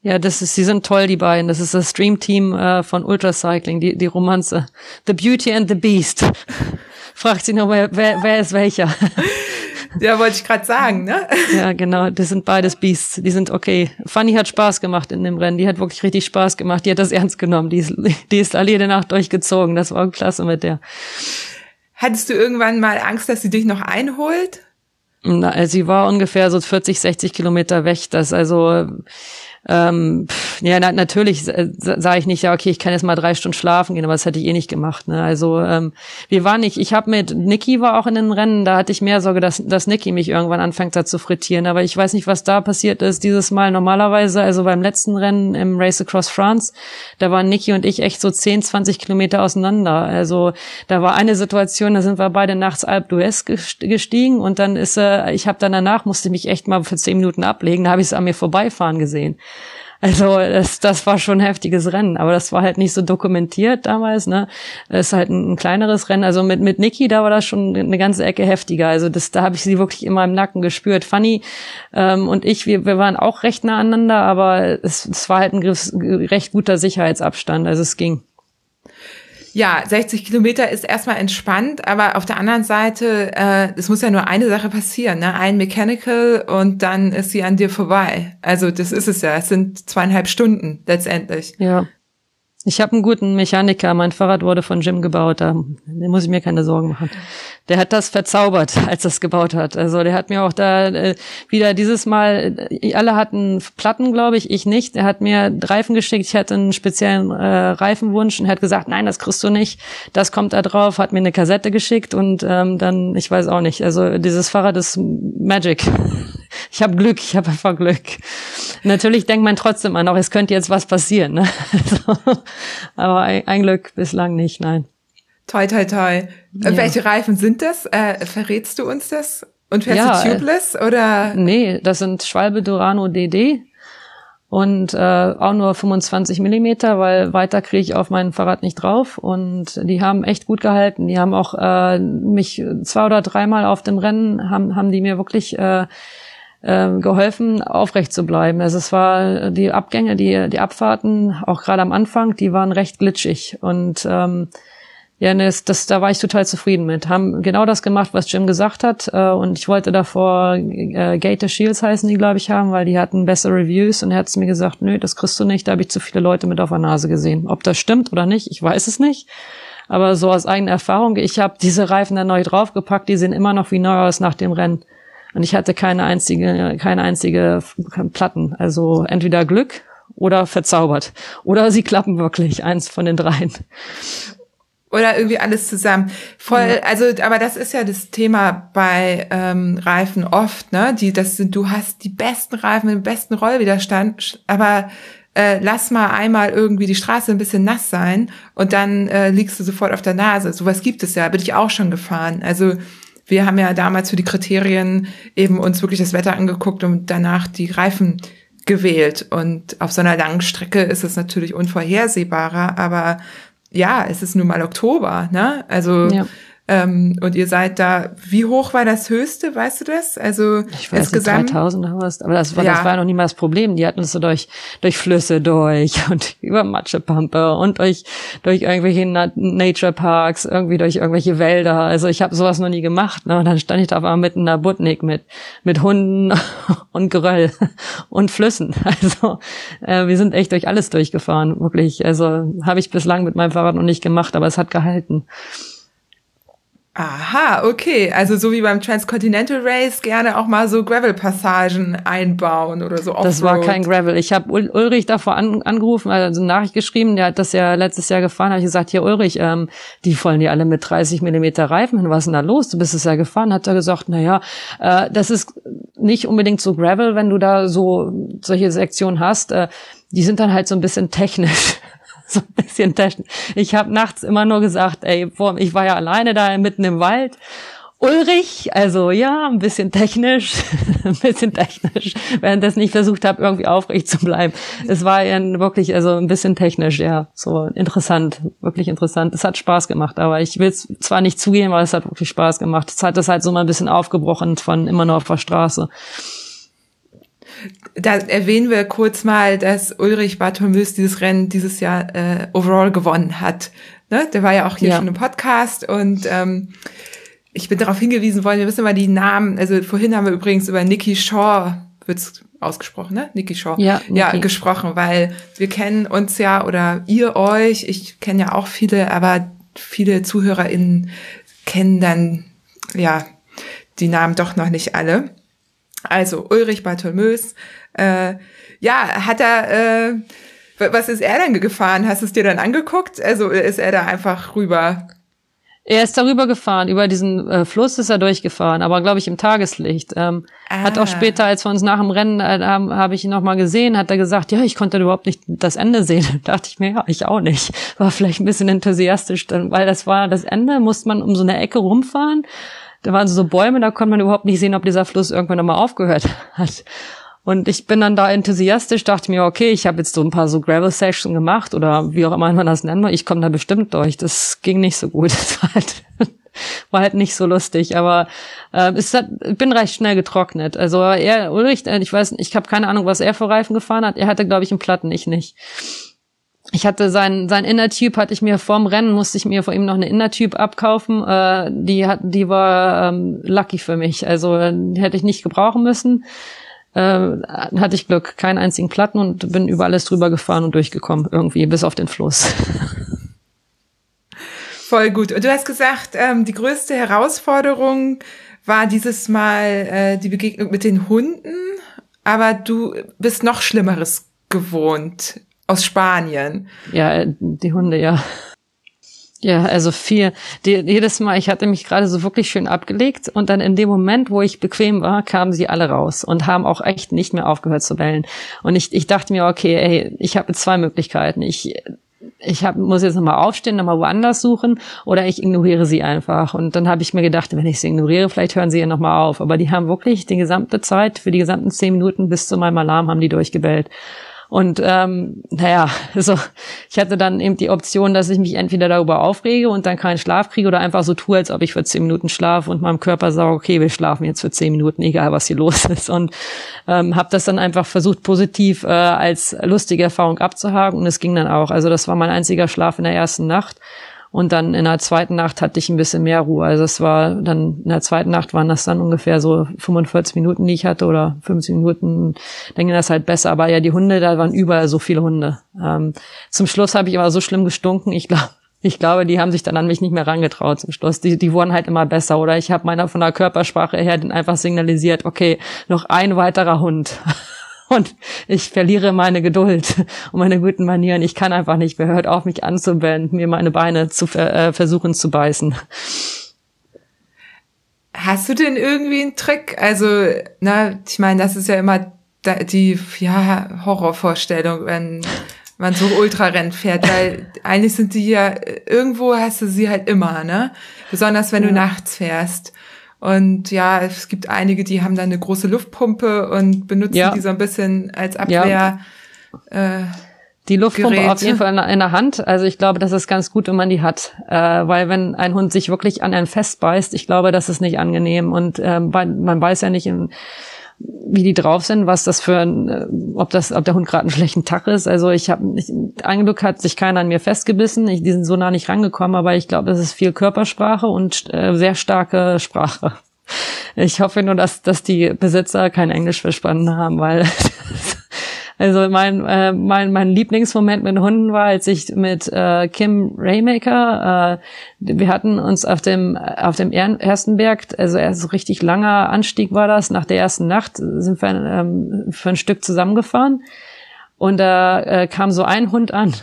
Speaker 3: Ja, das ist, sie sind toll, die beiden. Das ist das Streamteam äh, von Ultracycling, die, die Romanze. The Beauty and the Beast. Fragt sie noch, wer, wer, wer ist welcher?
Speaker 2: Ja, wollte ich gerade sagen, ne?
Speaker 3: Ja, genau, das sind beides Beasts. Die sind okay. Fanny hat Spaß gemacht in dem Rennen. Die hat wirklich richtig Spaß gemacht. Die hat das ernst genommen. Die ist, die ist alle jede Nacht durchgezogen. Das war klasse mit der.
Speaker 2: Hattest du irgendwann mal Angst, dass sie dich noch einholt?
Speaker 3: Na, sie war ungefähr so 40, 60 Kilometer weg. Das also ähm, pff, ja, na, natürlich äh, sage ich nicht, ja, okay, ich kann jetzt mal drei Stunden schlafen gehen, aber das hätte ich eh nicht gemacht. Ne? Also ähm, wir waren nicht, ich habe mit Niki war auch in den Rennen, da hatte ich mehr Sorge, dass, dass Niki mich irgendwann anfängt da zu frittieren. Aber ich weiß nicht, was da passiert ist dieses Mal. Normalerweise, also beim letzten Rennen im Race Across France, da waren Niki und ich echt so 10, 20 Kilometer auseinander. Also da war eine Situation, da sind wir beide nachts Alp d'Huez gestiegen und dann ist, äh, ich habe dann danach, musste mich echt mal für zehn Minuten ablegen, da habe ich es an mir vorbeifahren gesehen. Also das, das war schon ein heftiges Rennen, aber das war halt nicht so dokumentiert damals. Ne, das ist halt ein, ein kleineres Rennen. Also mit mit Niki da war das schon eine ganze Ecke heftiger. Also das, da habe ich sie wirklich immer im Nacken gespürt. Fanny ähm, und ich, wir, wir waren auch recht nah aneinander, aber es, es war halt ein recht guter Sicherheitsabstand. Also es ging.
Speaker 2: Ja, 60 Kilometer ist erstmal entspannt, aber auf der anderen Seite, äh, es muss ja nur eine Sache passieren, ne? Ein Mechanical und dann ist sie an dir vorbei. Also das ist es ja. Es sind zweieinhalb Stunden letztendlich.
Speaker 3: Ja. Ich habe einen guten Mechaniker. Mein Fahrrad wurde von Jim gebaut. Da muss ich mir keine Sorgen machen. Der hat das verzaubert, als er gebaut hat. Also der hat mir auch da äh, wieder dieses Mal, äh, alle hatten Platten, glaube ich, ich nicht. Er hat mir Reifen geschickt. Ich hatte einen speziellen äh, Reifenwunsch und hat gesagt, nein, das kriegst du nicht. Das kommt da drauf. Hat mir eine Kassette geschickt und ähm, dann, ich weiß auch nicht. Also dieses Fahrrad ist Magic. Ich habe Glück, ich habe einfach Glück. Natürlich denkt man trotzdem an, auch es könnte jetzt was passieren. Ne? Also, aber ein, ein, Glück bislang nicht, nein.
Speaker 2: Toi, toi, toi. Ja. Welche Reifen sind das? Äh, verrätst du uns das? Und fährst
Speaker 3: ja,
Speaker 2: du tubeless oder?
Speaker 3: Nee, das sind Schwalbe Durano DD und äh, auch nur 25 Millimeter, weil weiter kriege ich auf mein Fahrrad nicht drauf. Und die haben echt gut gehalten. Die haben auch äh, mich zwei oder dreimal auf dem Rennen haben haben die mir wirklich äh, äh, geholfen, aufrecht zu bleiben. Also es war die Abgänge, die, die Abfahrten, auch gerade am Anfang, die waren recht glitschig. Und ähm, ja, das, das, da war ich total zufrieden mit. Haben genau das gemacht, was Jim gesagt hat. Äh, und ich wollte davor äh, Gator Shields heißen die, glaube ich, haben, weil die hatten bessere Reviews. Und er hat mir gesagt, nö, das kriegst du nicht. Da habe ich zu viele Leute mit auf der Nase gesehen. Ob das stimmt oder nicht, ich weiß es nicht. Aber so aus eigener Erfahrung, ich habe diese Reifen dann neu draufgepackt, die sehen immer noch wie neu aus nach dem Rennen. Und ich hatte keine einzige, keine einzige Platten. Also entweder Glück oder verzaubert. Oder sie klappen wirklich, eins von den dreien.
Speaker 2: Oder irgendwie alles zusammen. Voll, ja. also, aber das ist ja das Thema bei ähm, Reifen oft, ne? Die, das sind, du hast die besten Reifen, den besten Rollwiderstand, aber äh, lass mal einmal irgendwie die Straße ein bisschen nass sein und dann äh, liegst du sofort auf der Nase. Sowas gibt es ja, bin ich auch schon gefahren. Also wir haben ja damals für die Kriterien eben uns wirklich das Wetter angeguckt und danach die Reifen gewählt. Und auf so einer langen Strecke ist es natürlich unvorhersehbarer, aber ja, es ist nun mal Oktober, ne? Also ja. Ähm, und ihr seid da, wie hoch war das höchste, weißt du das? Also
Speaker 3: ich weiß insgesamt nicht, 3000 oder was, aber das war, ja. das war noch nie mal das Problem. Die hatten uns so durch, durch Flüsse durch und über Matschepampe und durch, durch irgendwelche Nature Parks, irgendwie durch irgendwelche Wälder. Also ich habe sowas noch nie gemacht. Ne? Und dann stand ich da mitten in der Butnik mit, mit Hunden und Geröll und Flüssen. Also äh, wir sind echt durch alles durchgefahren, wirklich. Also habe ich bislang mit meinem Fahrrad noch nicht gemacht, aber es hat gehalten.
Speaker 2: Aha, okay. Also so wie beim Transcontinental Race gerne auch mal so Gravel-Passagen einbauen oder so.
Speaker 3: Offroad. Das war kein Gravel. Ich habe Ulrich davor an, angerufen, also eine Nachricht geschrieben, der hat das ja letztes Jahr gefahren, habe ich gesagt, hier Ulrich, ähm, die wollen die alle mit 30 Millimeter Reifen hin, was ist denn da los? Du bist es ja gefahren, hat er gesagt, na ja, äh, das ist nicht unbedingt so Gravel, wenn du da so solche Sektionen hast. Äh, die sind dann halt so ein bisschen technisch. so ein bisschen technisch. Ich habe nachts immer nur gesagt, ey, ich war ja alleine da mitten im Wald. Ulrich, also ja, ein bisschen technisch, ein bisschen technisch, während ich nicht versucht habe, irgendwie aufrecht zu bleiben. Es war ja wirklich, also ein bisschen technisch, ja, so interessant, wirklich interessant. Es hat Spaß gemacht, aber ich will es zwar nicht zugeben, aber es hat wirklich Spaß gemacht. Es hat das halt so mal ein bisschen aufgebrochen von immer nur auf der Straße
Speaker 2: da erwähnen wir kurz mal, dass Ulrich Bartholmös dieses Rennen dieses Jahr äh, overall gewonnen hat. Ne? Der war ja auch hier ja. schon im Podcast und ähm, ich bin darauf hingewiesen worden, wir müssen mal die Namen, also vorhin haben wir übrigens über Nikki Shaw, wird's ausgesprochen, ne? Nikki Shaw. Ja, Nikki. ja, gesprochen, weil wir kennen uns ja oder ihr euch, ich kenne ja auch viele, aber viele ZuhörerInnen kennen dann ja die Namen doch noch nicht alle. Also Ulrich Bartholmös, äh, ja, hat er, äh, was ist er denn gefahren? Hast du es dir dann angeguckt? Also ist er da einfach rüber?
Speaker 3: Er ist darüber gefahren, über diesen äh, Fluss ist er durchgefahren, aber glaube ich im Tageslicht. Ähm, ah. Hat auch später, als wir uns nach dem Rennen äh, haben, habe ich ihn noch mal gesehen, hat er gesagt, ja, ich konnte überhaupt nicht das Ende sehen. Da dachte ich mir, ja, ich auch nicht. War vielleicht ein bisschen enthusiastisch, weil das war das Ende, musste man um so eine Ecke rumfahren da waren so Bäume, da konnte man überhaupt nicht sehen, ob dieser Fluss irgendwann nochmal aufgehört hat. Und ich bin dann da enthusiastisch, dachte mir, okay, ich habe jetzt so ein paar so Gravel-Sessions gemacht oder wie auch immer man das will, ich komme da bestimmt durch. Das ging nicht so gut. Das war halt, war halt nicht so lustig, aber äh, es hat, ich bin recht schnell getrocknet. Also er, Ulrich, äh, ich weiß, ich habe keine Ahnung, was er für Reifen gefahren hat. Er hatte, glaube ich, einen Platten, ich nicht ich hatte sein sein Innertyp hatte ich mir vorm Rennen musste ich mir vor ihm noch eine Innertyp abkaufen. Äh, die hat die war ähm, lucky für mich. Also die hätte ich nicht gebrauchen müssen. Äh, hatte ich Glück, keinen einzigen Platten und bin über alles drüber gefahren und durchgekommen irgendwie bis auf den Fluss.
Speaker 2: Voll gut. Und du hast gesagt, ähm, die größte Herausforderung war dieses Mal äh, die Begegnung mit den Hunden, aber du bist noch Schlimmeres gewohnt aus Spanien.
Speaker 3: Ja, die Hunde, ja. Ja, also vier. Die, jedes Mal, ich hatte mich gerade so wirklich schön abgelegt und dann in dem Moment, wo ich bequem war, kamen sie alle raus und haben auch echt nicht mehr aufgehört zu bellen. Und ich, ich dachte mir, okay, ey, ich habe zwei Möglichkeiten. Ich ich hab, muss jetzt nochmal aufstehen, nochmal woanders suchen oder ich ignoriere sie einfach. Und dann habe ich mir gedacht, wenn ich sie ignoriere, vielleicht hören sie ja nochmal auf. Aber die haben wirklich die gesamte Zeit, für die gesamten zehn Minuten bis zu meinem Alarm, haben die durchgebellt. Und ähm, naja, so ich hatte dann eben die Option, dass ich mich entweder darüber aufrege und dann keinen Schlaf kriege oder einfach so tue, als ob ich für zehn Minuten schlafe und meinem Körper sage, okay, wir schlafen jetzt für zehn Minuten, egal was hier los ist. Und ähm, habe das dann einfach versucht, positiv äh, als lustige Erfahrung abzuhaken und es ging dann auch. Also das war mein einziger Schlaf in der ersten Nacht. Und dann in der zweiten Nacht hatte ich ein bisschen mehr Ruhe. Also es war dann, in der zweiten Nacht waren das dann ungefähr so 45 Minuten, die ich hatte oder 50 Minuten. Dann ging das halt besser. Aber ja, die Hunde, da waren überall so viele Hunde. Ähm, zum Schluss habe ich aber so schlimm gestunken. Ich glaube, ich glaube, die haben sich dann an mich nicht mehr rangetraut zum Schluss. Die, die wurden halt immer besser. Oder ich habe meiner von der Körpersprache her den einfach signalisiert, okay, noch ein weiterer Hund. und ich verliere meine Geduld und meine guten Manieren. Ich kann einfach nicht mehr. Hört auf, mich anzubellen, mir meine Beine zu äh, versuchen zu beißen.
Speaker 2: Hast du denn irgendwie einen Trick? Also, na, ich meine, das ist ja immer die ja, Horrorvorstellung, wenn man so Ultrarennen fährt, weil eigentlich sind die ja, irgendwo hast du sie halt immer, ne? Besonders wenn ja. du nachts fährst. Und ja, es gibt einige, die haben dann eine große Luftpumpe und benutzen ja. die so ein bisschen als Abwehr. Ja.
Speaker 3: Äh, die Luftpumpe Geräte. auf jeden Fall in, der Hand. Also ich glaube, das ist ganz gut, wenn man die hat. Äh, weil wenn ein Hund sich wirklich an einen festbeißt, ich glaube, das ist nicht angenehm. Und äh, man weiß ja nicht, in, wie die drauf sind, was das für ein, äh, ob das, ob der Hund gerade einen schlechten Tag ist. Also ich habe, ein Glück hat sich keiner an mir festgebissen. Ich, die sind so nah nicht rangekommen, aber ich glaube, das ist viel Körpersprache und äh, sehr starke Sprache. Ich hoffe nur, dass, dass die Besitzer kein Englisch verstanden haben, weil Also mein, äh, mein, mein Lieblingsmoment mit Hunden war, als ich mit äh, Kim Raymaker, äh, wir hatten uns auf dem, auf dem ersten Berg, also erst so richtig langer Anstieg war das, nach der ersten Nacht sind wir ähm, für ein Stück zusammengefahren. Und da äh, kam so ein Hund an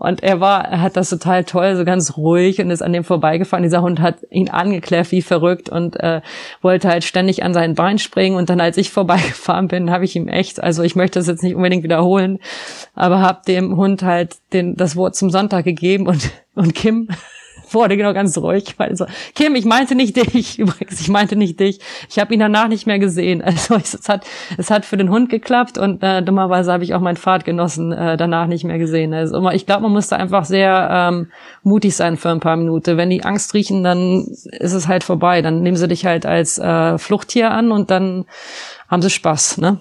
Speaker 3: und er war, er hat das total toll, so ganz ruhig und ist an dem vorbeigefahren. Dieser Hund hat ihn angekläfft wie verrückt und äh, wollte halt ständig an sein Bein springen. Und dann, als ich vorbeigefahren bin, habe ich ihm echt, also ich möchte das jetzt nicht unbedingt wiederholen, aber habe dem Hund halt den, das Wort zum Sonntag gegeben und, und Kim wurde genau ganz ruhig. Ich meinte so, Kim, ich meinte nicht dich. Übrigens, ich meinte nicht dich. Ich habe ihn danach nicht mehr gesehen. Also es, hat, es hat für den Hund geklappt und äh, dummerweise habe ich auch meinen Fahrtgenossen äh, danach nicht mehr gesehen. Also ich glaube, man muss da einfach sehr ähm, mutig sein für ein paar Minuten. Wenn die Angst riechen, dann ist es halt vorbei. Dann nehmen sie dich halt als äh, Fluchttier an und dann haben sie Spaß. Ne?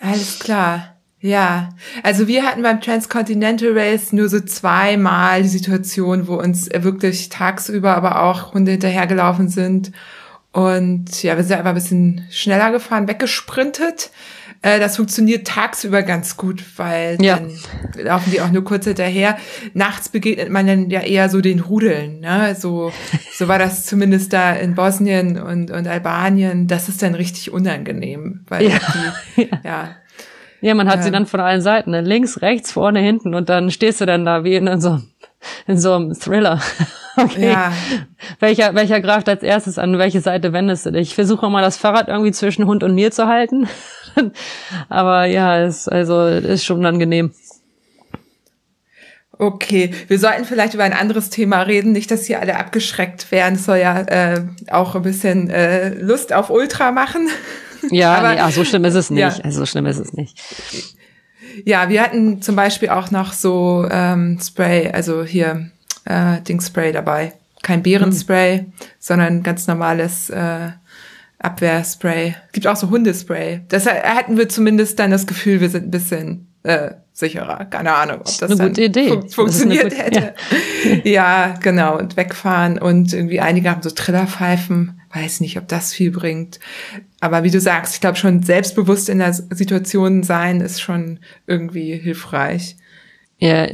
Speaker 2: Alles klar. Ja, also wir hatten beim Transcontinental Race nur so zweimal die Situation, wo uns wirklich tagsüber aber auch Hunde hinterhergelaufen sind. Und ja, wir sind einfach ein bisschen schneller gefahren, weggesprintet. Äh, das funktioniert tagsüber ganz gut, weil ja. dann laufen die auch nur kurz hinterher. Nachts begegnet man dann ja eher so den Rudeln. Ne? So, so war das zumindest da in Bosnien und, und Albanien. Das ist dann richtig unangenehm, weil ja. die, ja
Speaker 3: ja, man hat ja. sie dann von allen Seiten, ne? links, rechts, vorne, hinten und dann stehst du dann da wie in so, in so einem Thriller. Okay. Ja. Welcher, welcher greift als erstes an? Welche Seite wendest du dich? Ich versuche mal das Fahrrad irgendwie zwischen Hund und mir zu halten. Aber ja, ist, also, ist schon unangenehm.
Speaker 2: Okay, wir sollten vielleicht über ein anderes Thema reden, nicht, dass hier alle abgeschreckt werden. Es soll ja äh, auch ein bisschen äh, Lust auf Ultra machen.
Speaker 3: Ja, Aber, nee, ach, so schlimm ist es nicht. Ja. Also so schlimm ist es nicht.
Speaker 2: Ja, wir hatten zum Beispiel auch noch so ähm, Spray, also hier äh, Dingspray dabei. Kein Bärenspray, hm. sondern ganz normales äh, Abwehrspray. Gibt auch so Hundespray. Das hatten wir zumindest dann das Gefühl, wir sind ein bisschen äh, sicherer. Keine Ahnung, ob das,
Speaker 3: das eine gute Idee. Fun
Speaker 2: funktioniert gute, hätte. Ja. ja. genau. Und wegfahren und irgendwie einige haben so Trillerpfeifen. Weiß nicht, ob das viel bringt. Aber wie du sagst, ich glaube schon selbstbewusst in der Situation sein ist schon irgendwie hilfreich.
Speaker 3: Ja,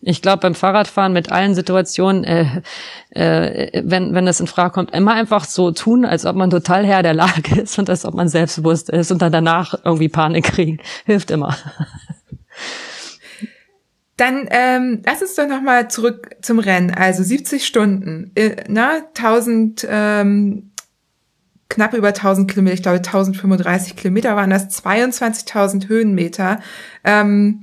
Speaker 3: ich glaube beim Fahrradfahren mit allen Situationen, äh, äh, wenn wenn das in Frage kommt, immer einfach so tun, als ob man total Herr der Lage ist und als ob man selbstbewusst ist und dann danach irgendwie Panik kriegen, hilft immer.
Speaker 2: Dann ähm, lass uns doch noch mal zurück zum Rennen. Also 70 Stunden, äh, na 1000 ähm, knapp über 1000 Kilometer, ich glaube 1035 Kilometer waren das, 22.000 Höhenmeter. Ähm,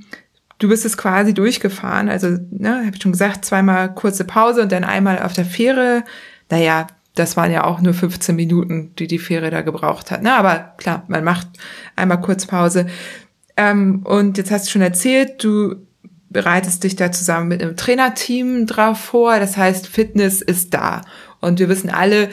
Speaker 2: du bist es quasi durchgefahren, also, ne, habe ich schon gesagt, zweimal kurze Pause und dann einmal auf der Fähre. Naja, das waren ja auch nur 15 Minuten, die die Fähre da gebraucht hat. Ne? Aber klar, man macht einmal kurz Pause. Ähm, und jetzt hast du schon erzählt, du bereitest dich da zusammen mit einem Trainerteam drauf vor. Das heißt, Fitness ist da. Und wir wissen alle,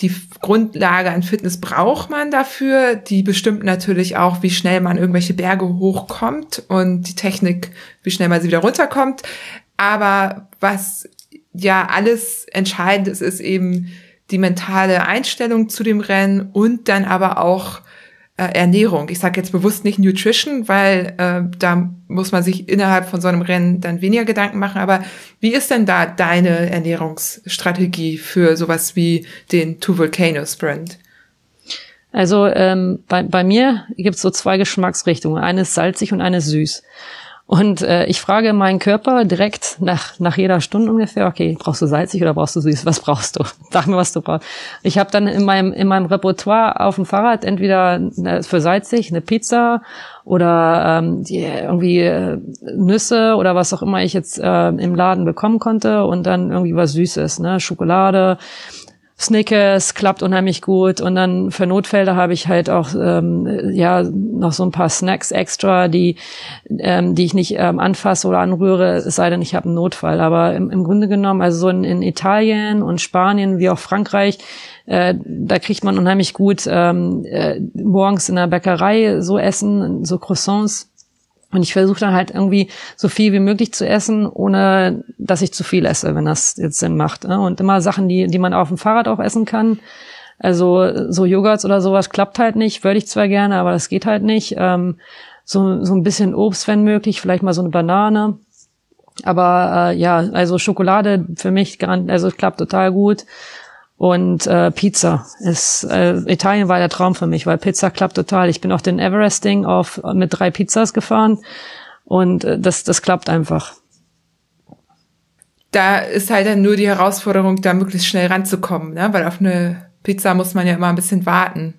Speaker 2: die Grundlage an Fitness braucht man dafür. Die bestimmt natürlich auch, wie schnell man irgendwelche Berge hochkommt und die Technik, wie schnell man sie wieder runterkommt. Aber was ja alles entscheidend ist, ist eben die mentale Einstellung zu dem Rennen und dann aber auch Ernährung. Ich sage jetzt bewusst nicht Nutrition, weil äh, da muss man sich innerhalb von so einem Rennen dann weniger Gedanken machen. Aber wie ist denn da deine Ernährungsstrategie für sowas wie den Two Volcano Sprint?
Speaker 3: Also ähm, bei, bei mir gibt's so zwei Geschmacksrichtungen. Eine ist salzig und eine ist süß. Und äh, ich frage meinen Körper direkt nach, nach jeder Stunde ungefähr, okay, brauchst du salzig oder brauchst du süß? Was brauchst du? Sag mir, was du brauchst. Ich habe dann in meinem, in meinem Repertoire auf dem Fahrrad entweder für salzig eine Pizza oder ähm, die, irgendwie äh, Nüsse oder was auch immer ich jetzt äh, im Laden bekommen konnte und dann irgendwie was Süßes, ne? Schokolade, Snickers klappt unheimlich gut und dann für Notfälle habe ich halt auch ähm, ja noch so ein paar Snacks extra, die ähm, die ich nicht ähm, anfasse oder anrühre, es sei denn ich habe einen Notfall. Aber im, im Grunde genommen, also so in, in Italien und Spanien wie auch Frankreich, äh, da kriegt man unheimlich gut ähm, äh, morgens in der Bäckerei so Essen, so Croissants und ich versuche dann halt irgendwie so viel wie möglich zu essen, ohne dass ich zu viel esse, wenn das jetzt Sinn macht. Ne? Und immer Sachen, die, die man auf dem Fahrrad auch essen kann. Also so Joghurts oder sowas klappt halt nicht. Würde ich zwar gerne, aber das geht halt nicht. Ähm, so, so ein bisschen Obst, wenn möglich, vielleicht mal so eine Banane. Aber äh, ja, also Schokolade für mich, also klappt total gut. Und äh, Pizza ist äh, Italien war der Traum für mich, weil Pizza klappt total. Ich bin auch den Everesting auf mit drei Pizzas gefahren und äh, das das klappt einfach.
Speaker 2: Da ist halt dann nur die Herausforderung, da möglichst schnell ranzukommen, ne? weil auf eine Pizza muss man ja immer ein bisschen warten.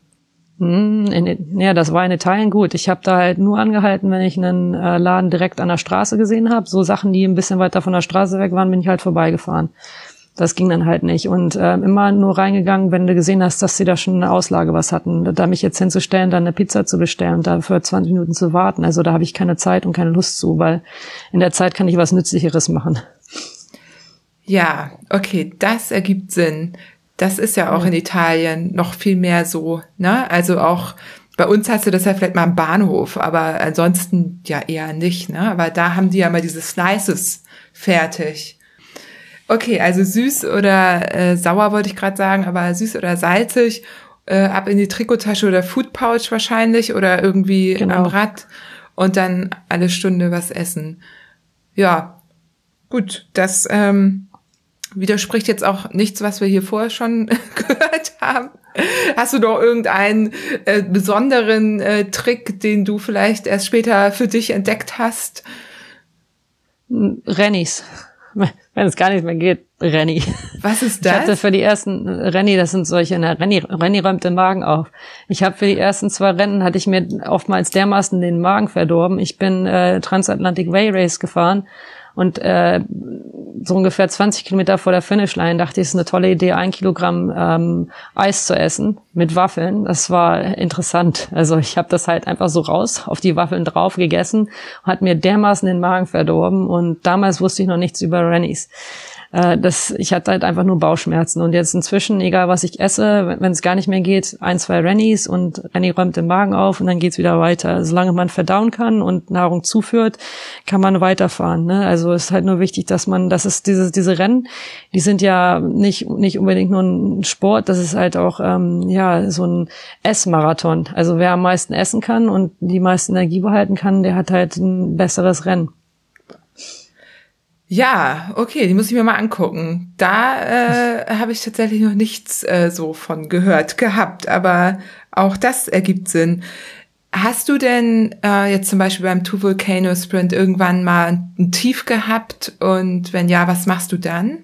Speaker 3: Hm, in, ja, das war in Italien gut. Ich habe da halt nur angehalten, wenn ich einen äh, Laden direkt an der Straße gesehen habe. So Sachen, die ein bisschen weiter von der Straße weg waren, bin ich halt vorbeigefahren. Das ging dann halt nicht. Und äh, immer nur reingegangen, wenn du gesehen hast, dass sie da schon eine Auslage was hatten. Da mich jetzt hinzustellen, dann eine Pizza zu bestellen und dafür 20 Minuten zu warten. Also da habe ich keine Zeit und keine Lust zu, weil in der Zeit kann ich was Nützlicheres machen.
Speaker 2: Ja, okay, das ergibt Sinn. Das ist ja auch in Italien noch viel mehr so, ne? Also auch bei uns hast du das ja vielleicht mal am Bahnhof, aber ansonsten ja eher nicht, ne? Aber da haben die ja mal diese Slices fertig. Okay, also süß oder äh, sauer wollte ich gerade sagen, aber süß oder salzig, äh, ab in die Trikottasche oder Food Pouch wahrscheinlich oder irgendwie genau. am Rad und dann alle Stunde was essen. Ja, gut, das ähm, widerspricht jetzt auch nichts, was wir hier vorher schon gehört haben. Hast du doch irgendeinen äh, besonderen äh, Trick, den du vielleicht erst später für dich entdeckt hast?
Speaker 3: Rennies. Wenn es gar nicht mehr geht, Renny.
Speaker 2: Was ist das?
Speaker 3: Ich hatte für die ersten Renny, das sind solche, ne, Renny, Renny räumt den Magen auf. Ich habe für die ersten zwei Rennen hatte ich mir oftmals dermaßen den Magen verdorben. Ich bin äh, Transatlantic Way Race gefahren und äh, so ungefähr 20 Kilometer vor der Finishline dachte ich, es ist eine tolle Idee, ein Kilogramm ähm, Eis zu essen mit Waffeln. Das war interessant. Also ich habe das halt einfach so raus auf die Waffeln drauf gegessen, hat mir dermaßen den Magen verdorben und damals wusste ich noch nichts über Rennies äh, das, ich hatte halt einfach nur Bauchschmerzen. Und jetzt inzwischen, egal was ich esse, wenn es gar nicht mehr geht, ein, zwei Rennies und Renny räumt den Magen auf und dann geht's wieder weiter. Solange man verdauen kann und Nahrung zuführt, kann man weiterfahren. Ne? Also es ist halt nur wichtig, dass man, das ist diese, diese Rennen, die sind ja nicht, nicht unbedingt nur ein Sport, das ist halt auch ähm, ja so ein Essmarathon. Also wer am meisten essen kann und die meiste Energie behalten kann, der hat halt ein besseres Rennen.
Speaker 2: Ja, okay, die muss ich mir mal angucken. Da äh, habe ich tatsächlich noch nichts äh, so von gehört gehabt, aber auch das ergibt Sinn. Hast du denn äh, jetzt zum Beispiel beim Two Volcano Sprint irgendwann mal ein Tief gehabt? Und wenn ja, was machst du dann?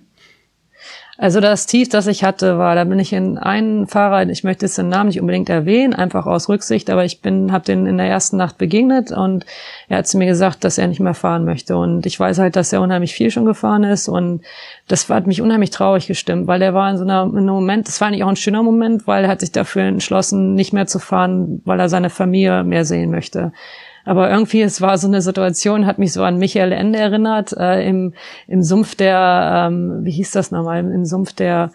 Speaker 3: Also das Tief, das ich hatte, war, da bin ich in einen Fahrer, ich möchte jetzt den Namen nicht unbedingt erwähnen, einfach aus Rücksicht, aber ich bin, habe den in der ersten Nacht begegnet und er hat zu mir gesagt, dass er nicht mehr fahren möchte. Und ich weiß halt, dass er unheimlich viel schon gefahren ist und das hat mich unheimlich traurig gestimmt, weil er war in so einer, in einem Moment, das war eigentlich auch ein schöner Moment, weil er hat sich dafür entschlossen, nicht mehr zu fahren, weil er seine Familie mehr sehen möchte. Aber irgendwie, es war so eine Situation, hat mich so an Michael Ende erinnert, äh, im, im Sumpf der, ähm, wie hieß das nochmal, im Sumpf der,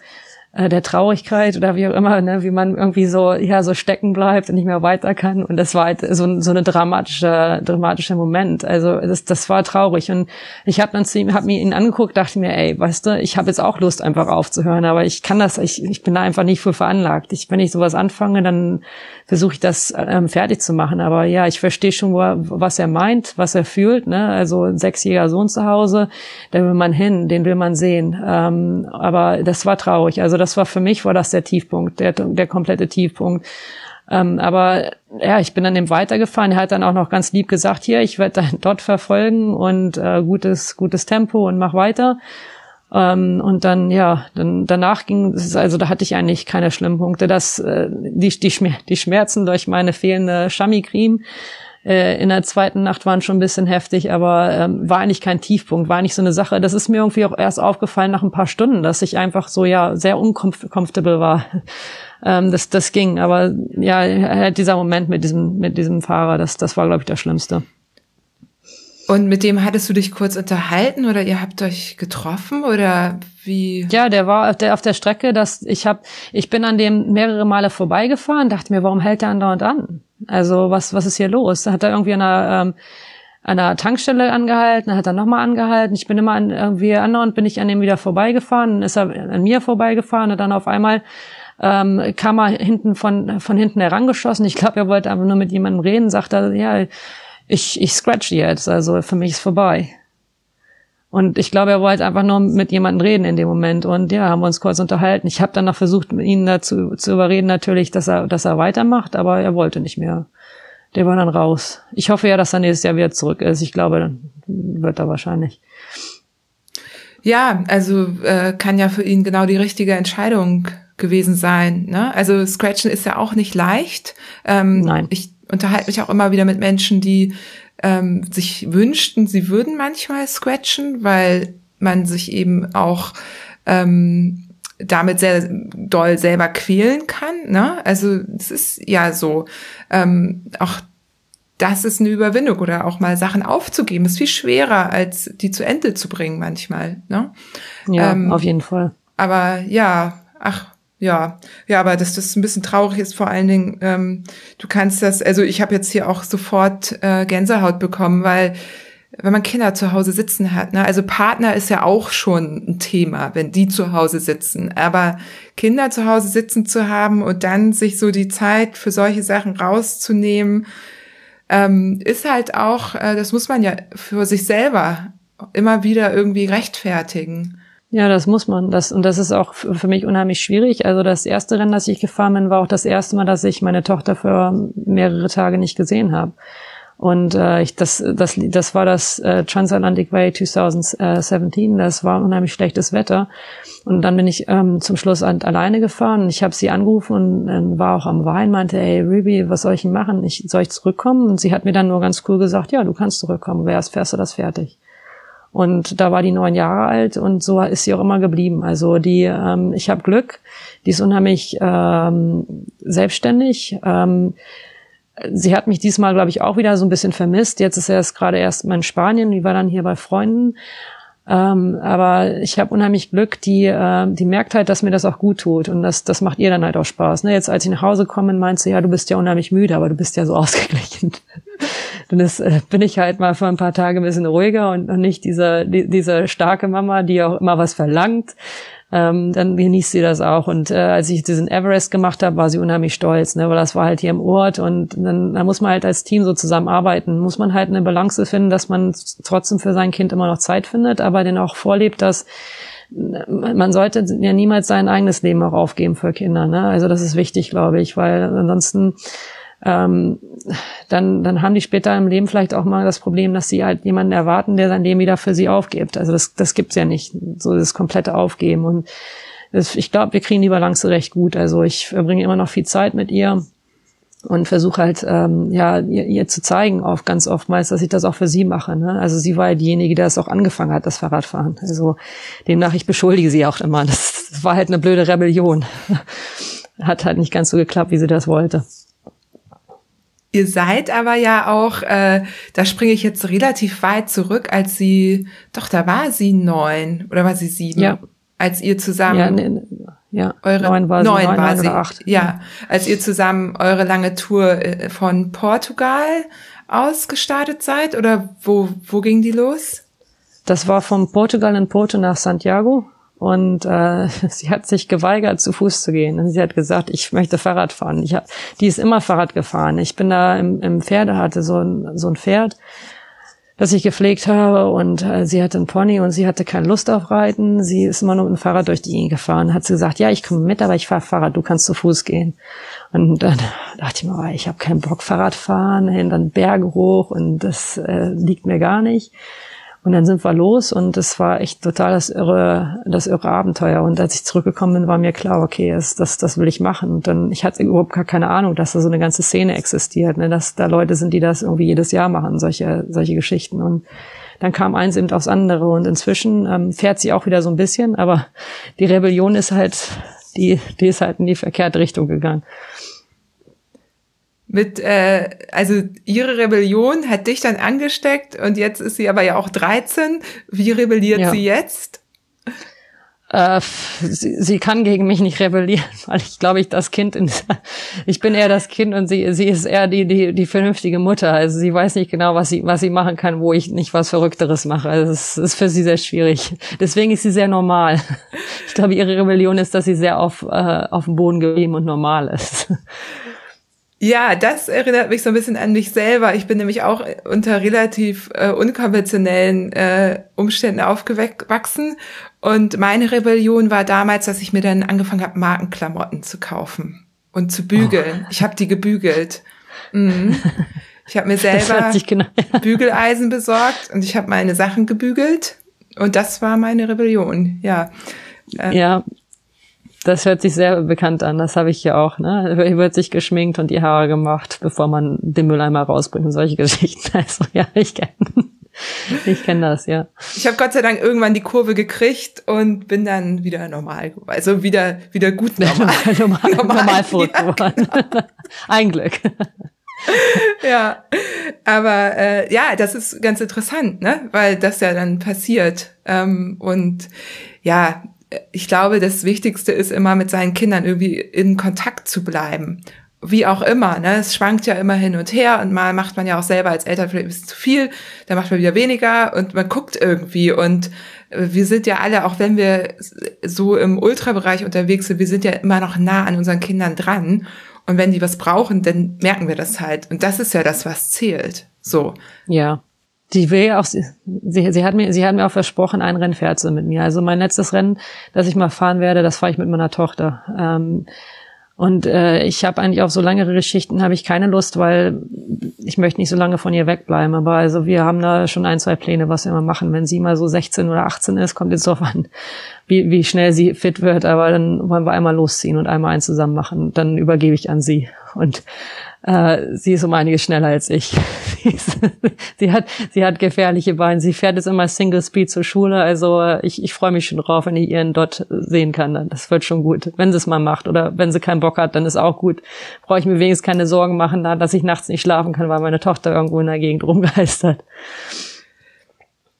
Speaker 3: äh, der Traurigkeit oder wie auch immer, ne, wie man irgendwie so ja so stecken bleibt und nicht mehr weiter kann und das war halt so, so eine dramatische dramatischer Moment. Also das das war traurig und ich habe dann zu ihm habe mir ihn angeguckt, dachte mir, ey, weißt du, ich habe jetzt auch Lust einfach aufzuhören, aber ich kann das ich ich bin da einfach nicht für veranlagt. Ich wenn ich sowas anfange, dann versuche ich das ähm, fertig zu machen, aber ja, ich verstehe schon, wo was er meint, was er fühlt, ne? Also ein sechsjähriger Sohn zu Hause, da will man hin, den will man sehen. Ähm, aber das war traurig. Also das war für mich, war das der Tiefpunkt, der, der komplette Tiefpunkt. Ähm, aber ja, ich bin dann eben weitergefahren. Er hat dann auch noch ganz lieb gesagt, hier, ich werde dein dort verfolgen und äh, gutes, gutes Tempo und mach weiter. Ähm, und dann, ja, dann danach ging es, also da hatte ich eigentlich keine schlimmen Punkte. Das, äh, die, die, Schmer die Schmerzen durch meine fehlende Chami-Creme äh, in der zweiten Nacht waren schon ein bisschen heftig, aber ähm, war eigentlich kein Tiefpunkt, war nicht so eine Sache. Das ist mir irgendwie auch erst aufgefallen nach ein paar Stunden, dass ich einfach so ja sehr uncomfortable war. ähm, das, das ging, aber ja, dieser Moment mit diesem mit diesem Fahrer, das, das war glaube ich der schlimmste.
Speaker 2: Und mit dem hattest du dich kurz unterhalten oder ihr habt euch getroffen oder wie?
Speaker 3: Ja, der war auf der, auf der Strecke, dass ich hab, ich bin an dem mehrere Male vorbeigefahren, dachte mir, warum hält der andauernd an? Also was, was ist hier los? Da hat er irgendwie an einer, ähm, einer Tankstelle angehalten, dann hat er nochmal angehalten. Ich bin immer an, irgendwie andauernd bin ich an dem wieder vorbeigefahren, ist er an mir vorbeigefahren und dann auf einmal ähm, kam er hinten von, von hinten herangeschossen. Ich glaube, er wollte aber nur mit jemandem reden, sagt er, ja, ich, ich scratch jetzt, also für mich ist vorbei. Und ich glaube, er wollte einfach nur mit jemandem reden in dem Moment. Und ja, haben wir uns kurz unterhalten. Ich habe dann noch versucht, ihn dazu zu überreden, natürlich, dass er, dass er weitermacht, aber er wollte nicht mehr. Der war dann raus. Ich hoffe ja, dass er nächstes Jahr wieder zurück ist. Ich glaube, dann wird er wahrscheinlich.
Speaker 2: Ja, also äh, kann ja für ihn genau die richtige Entscheidung gewesen sein. Ne? Also Scratchen ist ja auch nicht leicht. Ähm, Nein. Ich unterhalte mich auch immer wieder mit Menschen, die ähm, sich wünschten, sie würden manchmal scratchen, weil man sich eben auch ähm, damit sehr doll selber quälen kann. Ne? Also es ist ja so. Ähm, auch das ist eine Überwindung oder auch mal Sachen aufzugeben, ist viel schwerer, als die zu Ende zu bringen manchmal. Ne?
Speaker 3: Ja, ähm, auf jeden Fall.
Speaker 2: Aber ja, ach, ja, ja, aber dass das ein bisschen traurig ist, vor allen Dingen, ähm, du kannst das, also ich habe jetzt hier auch sofort äh, Gänsehaut bekommen, weil wenn man Kinder zu Hause sitzen hat, ne, also Partner ist ja auch schon ein Thema, wenn die zu Hause sitzen, aber Kinder zu Hause sitzen zu haben und dann sich so die Zeit für solche Sachen rauszunehmen, ähm, ist halt auch, äh, das muss man ja für sich selber immer wieder irgendwie rechtfertigen.
Speaker 3: Ja, das muss man. Das, und das ist auch für mich unheimlich schwierig. Also das erste Rennen, das ich gefahren bin, war auch das erste Mal, dass ich meine Tochter für mehrere Tage nicht gesehen habe. Und äh, ich, das, das, das war das äh, Transatlantic Way 2017. Das war unheimlich schlechtes Wetter. Und dann bin ich ähm, zum Schluss alleine gefahren. Ich habe sie angerufen und äh, war auch am Wein, meinte, hey Ruby, was soll ich denn machen? Ich, soll ich zurückkommen? Und sie hat mir dann nur ganz cool gesagt, ja, du kannst zurückkommen. Wer ist, fährst du das fertig? Und da war die neun Jahre alt und so ist sie auch immer geblieben. Also die, ähm, ich habe Glück, die ist unheimlich ähm, selbstständig. Ähm, sie hat mich diesmal, glaube ich, auch wieder so ein bisschen vermisst. Jetzt ist er erst gerade erst mal in Spanien, die war dann hier bei Freunden. Ähm, aber ich habe unheimlich Glück, die, äh, die merkt halt, dass mir das auch gut tut und das, das macht ihr dann halt auch Spaß. Ne? Jetzt als ich nach Hause komme, meint sie, ja, du bist ja unheimlich müde, aber du bist ja so ausgeglichen. Dann ist, äh, bin ich halt mal für ein paar Tage ein bisschen ruhiger und, nicht diese, die, diese starke Mama, die auch immer was verlangt ähm, dann genießt sie das auch. Und äh, als ich diesen Everest gemacht habe, war sie unheimlich stolz, ne, weil das war halt hier im Ort und dann, dann muss man halt als Team so zusammenarbeiten, muss man halt eine Balance finden, dass man trotzdem für sein Kind immer noch Zeit findet, aber den auch vorlebt, dass man sollte ja niemals sein eigenes Leben auch aufgeben für Kinder. Ne? Also das ist wichtig, glaube ich, weil ansonsten ähm, dann, dann haben die später im Leben vielleicht auch mal das Problem, dass sie halt jemanden erwarten, der sein Leben wieder für sie aufgibt. Also das, das gibt's ja nicht, so das komplette Aufgeben. Und das, ich glaube, wir kriegen die Balance recht gut. Also ich verbringe immer noch viel Zeit mit ihr und versuche halt ähm, ja ihr, ihr zu zeigen, auch ganz oftmals, dass ich das auch für sie mache. Ne? Also sie war ja diejenige, die das auch angefangen hat, das Fahrradfahren. Also demnach ich beschuldige sie auch immer. Das, das war halt eine blöde Rebellion. hat halt nicht ganz so geklappt, wie sie das wollte.
Speaker 2: Ihr seid aber ja auch, äh, da springe ich jetzt relativ weit zurück, als sie, doch, da war sie neun oder war sie sieben? Ja. Als ihr zusammen. Ja, ne,
Speaker 3: ja.
Speaker 2: Eure, neun war sie, neun, neun war sie. acht. Ja, als ihr zusammen eure lange Tour äh, von Portugal ausgestartet seid oder wo, wo ging die los?
Speaker 3: Das war von Portugal in Porto nach Santiago und äh, sie hat sich geweigert, zu Fuß zu gehen. Und sie hat gesagt, ich möchte Fahrrad fahren. Ich hab, die ist immer Fahrrad gefahren. Ich bin da im, im Pferde, hatte so ein, so ein Pferd, das ich gepflegt habe. Und äh, sie hatte ein Pony und sie hatte keine Lust auf Reiten. Sie ist immer nur mit dem Fahrrad durch die Gegend gefahren. Hat sie gesagt, ja, ich komme mit, aber ich fahre Fahrrad, du kannst zu Fuß gehen. Und dann dachte ich mir, ich habe keinen Bock Fahrrad fahren, dann Berge hoch und das äh, liegt mir gar nicht. Und dann sind wir los und es war echt total das irre, das irre Abenteuer. Und als ich zurückgekommen bin, war mir klar, okay, das, das, das will ich machen. Und dann, ich hatte überhaupt gar keine Ahnung, dass da so eine ganze Szene existiert, ne? dass da Leute sind, die das irgendwie jedes Jahr machen, solche, solche Geschichten. Und dann kam eins eben aufs andere. Und inzwischen ähm, fährt sie auch wieder so ein bisschen, aber die Rebellion ist halt, die, die ist halt in die verkehrte Richtung gegangen
Speaker 2: mit, äh, also ihre Rebellion hat dich dann angesteckt und jetzt ist sie aber ja auch 13. Wie rebelliert ja. sie jetzt?
Speaker 3: Äh, sie, sie kann gegen mich nicht rebellieren, weil ich glaube ich das Kind in, ich bin eher das Kind und sie sie ist eher die die die vernünftige Mutter. Also sie weiß nicht genau, was sie was sie machen kann, wo ich nicht was Verrückteres mache. Also es ist für sie sehr schwierig. Deswegen ist sie sehr normal. Ich glaube ihre Rebellion ist, dass sie sehr auf äh, auf dem Boden geblieben und normal ist.
Speaker 2: Ja, das erinnert mich so ein bisschen an mich selber. Ich bin nämlich auch unter relativ äh, unkonventionellen äh, Umständen aufgewachsen. Und meine Rebellion war damals, dass ich mir dann angefangen habe, Markenklamotten zu kaufen und zu bügeln. Oh. Ich habe die gebügelt. Mhm. Ich habe mir selber genau, ja. Bügeleisen besorgt und ich habe meine Sachen gebügelt. Und das war meine Rebellion, ja.
Speaker 3: Äh, ja, das hört sich sehr bekannt an. Das habe ich ja auch. Ne? Hier wird sich geschminkt und die Haare gemacht, bevor man den Mülleimer rausbringt und solche Geschichten. Also ja, ich kenne ich kenn das, ja.
Speaker 2: Ich habe Gott sei Dank irgendwann die Kurve gekriegt und bin dann wieder normal, also wieder wieder gut normal,
Speaker 3: normal, normal, normal verrückt ja, geworden. Genau. Ein Glück.
Speaker 2: ja, aber äh, ja, das ist ganz interessant, ne? Weil das ja dann passiert ähm, und ja, ich glaube, das Wichtigste ist immer mit seinen Kindern irgendwie in Kontakt zu bleiben. Wie auch immer, ne? Es schwankt ja immer hin und her und mal macht man ja auch selber als Eltern vielleicht ein bisschen zu viel, dann macht man wieder weniger und man guckt irgendwie und äh, wir sind ja alle, auch wenn wir so im Ultrabereich unterwegs sind, wir sind ja immer noch nah an unseren Kindern dran. Und wenn die was brauchen, dann merken wir das halt. Und das ist ja das, was zählt. So.
Speaker 3: Ja. Die will ja auch, sie, sie, hat mir, sie hat mir auch versprochen, ein Rennen fährt sie mit mir. Also mein letztes Rennen, das ich mal fahren werde, das fahre ich mit meiner Tochter. Ähm, und äh, ich habe eigentlich auf so langere Geschichten habe ich keine Lust, weil ich möchte nicht so lange von ihr wegbleiben. Aber also wir haben da schon ein, zwei Pläne, was wir immer machen. Wenn sie mal so 16 oder 18 ist, kommt jetzt drauf an, wie, wie schnell sie fit wird. Aber dann wollen wir einmal losziehen und einmal einen zusammen machen. Dann übergebe ich an sie. Und äh, sie ist um einiges schneller als ich. sie, hat, sie hat gefährliche Beine. Sie fährt jetzt immer Single Speed zur Schule. Also äh, ich, ich freue mich schon drauf, wenn ich ihren dort sehen kann. Das wird schon gut. Wenn sie es mal macht oder wenn sie keinen Bock hat, dann ist auch gut. Brauche ich mir wenigstens keine Sorgen machen, dass ich nachts nicht schlafen kann, weil meine Tochter irgendwo in der Gegend rumgeistert.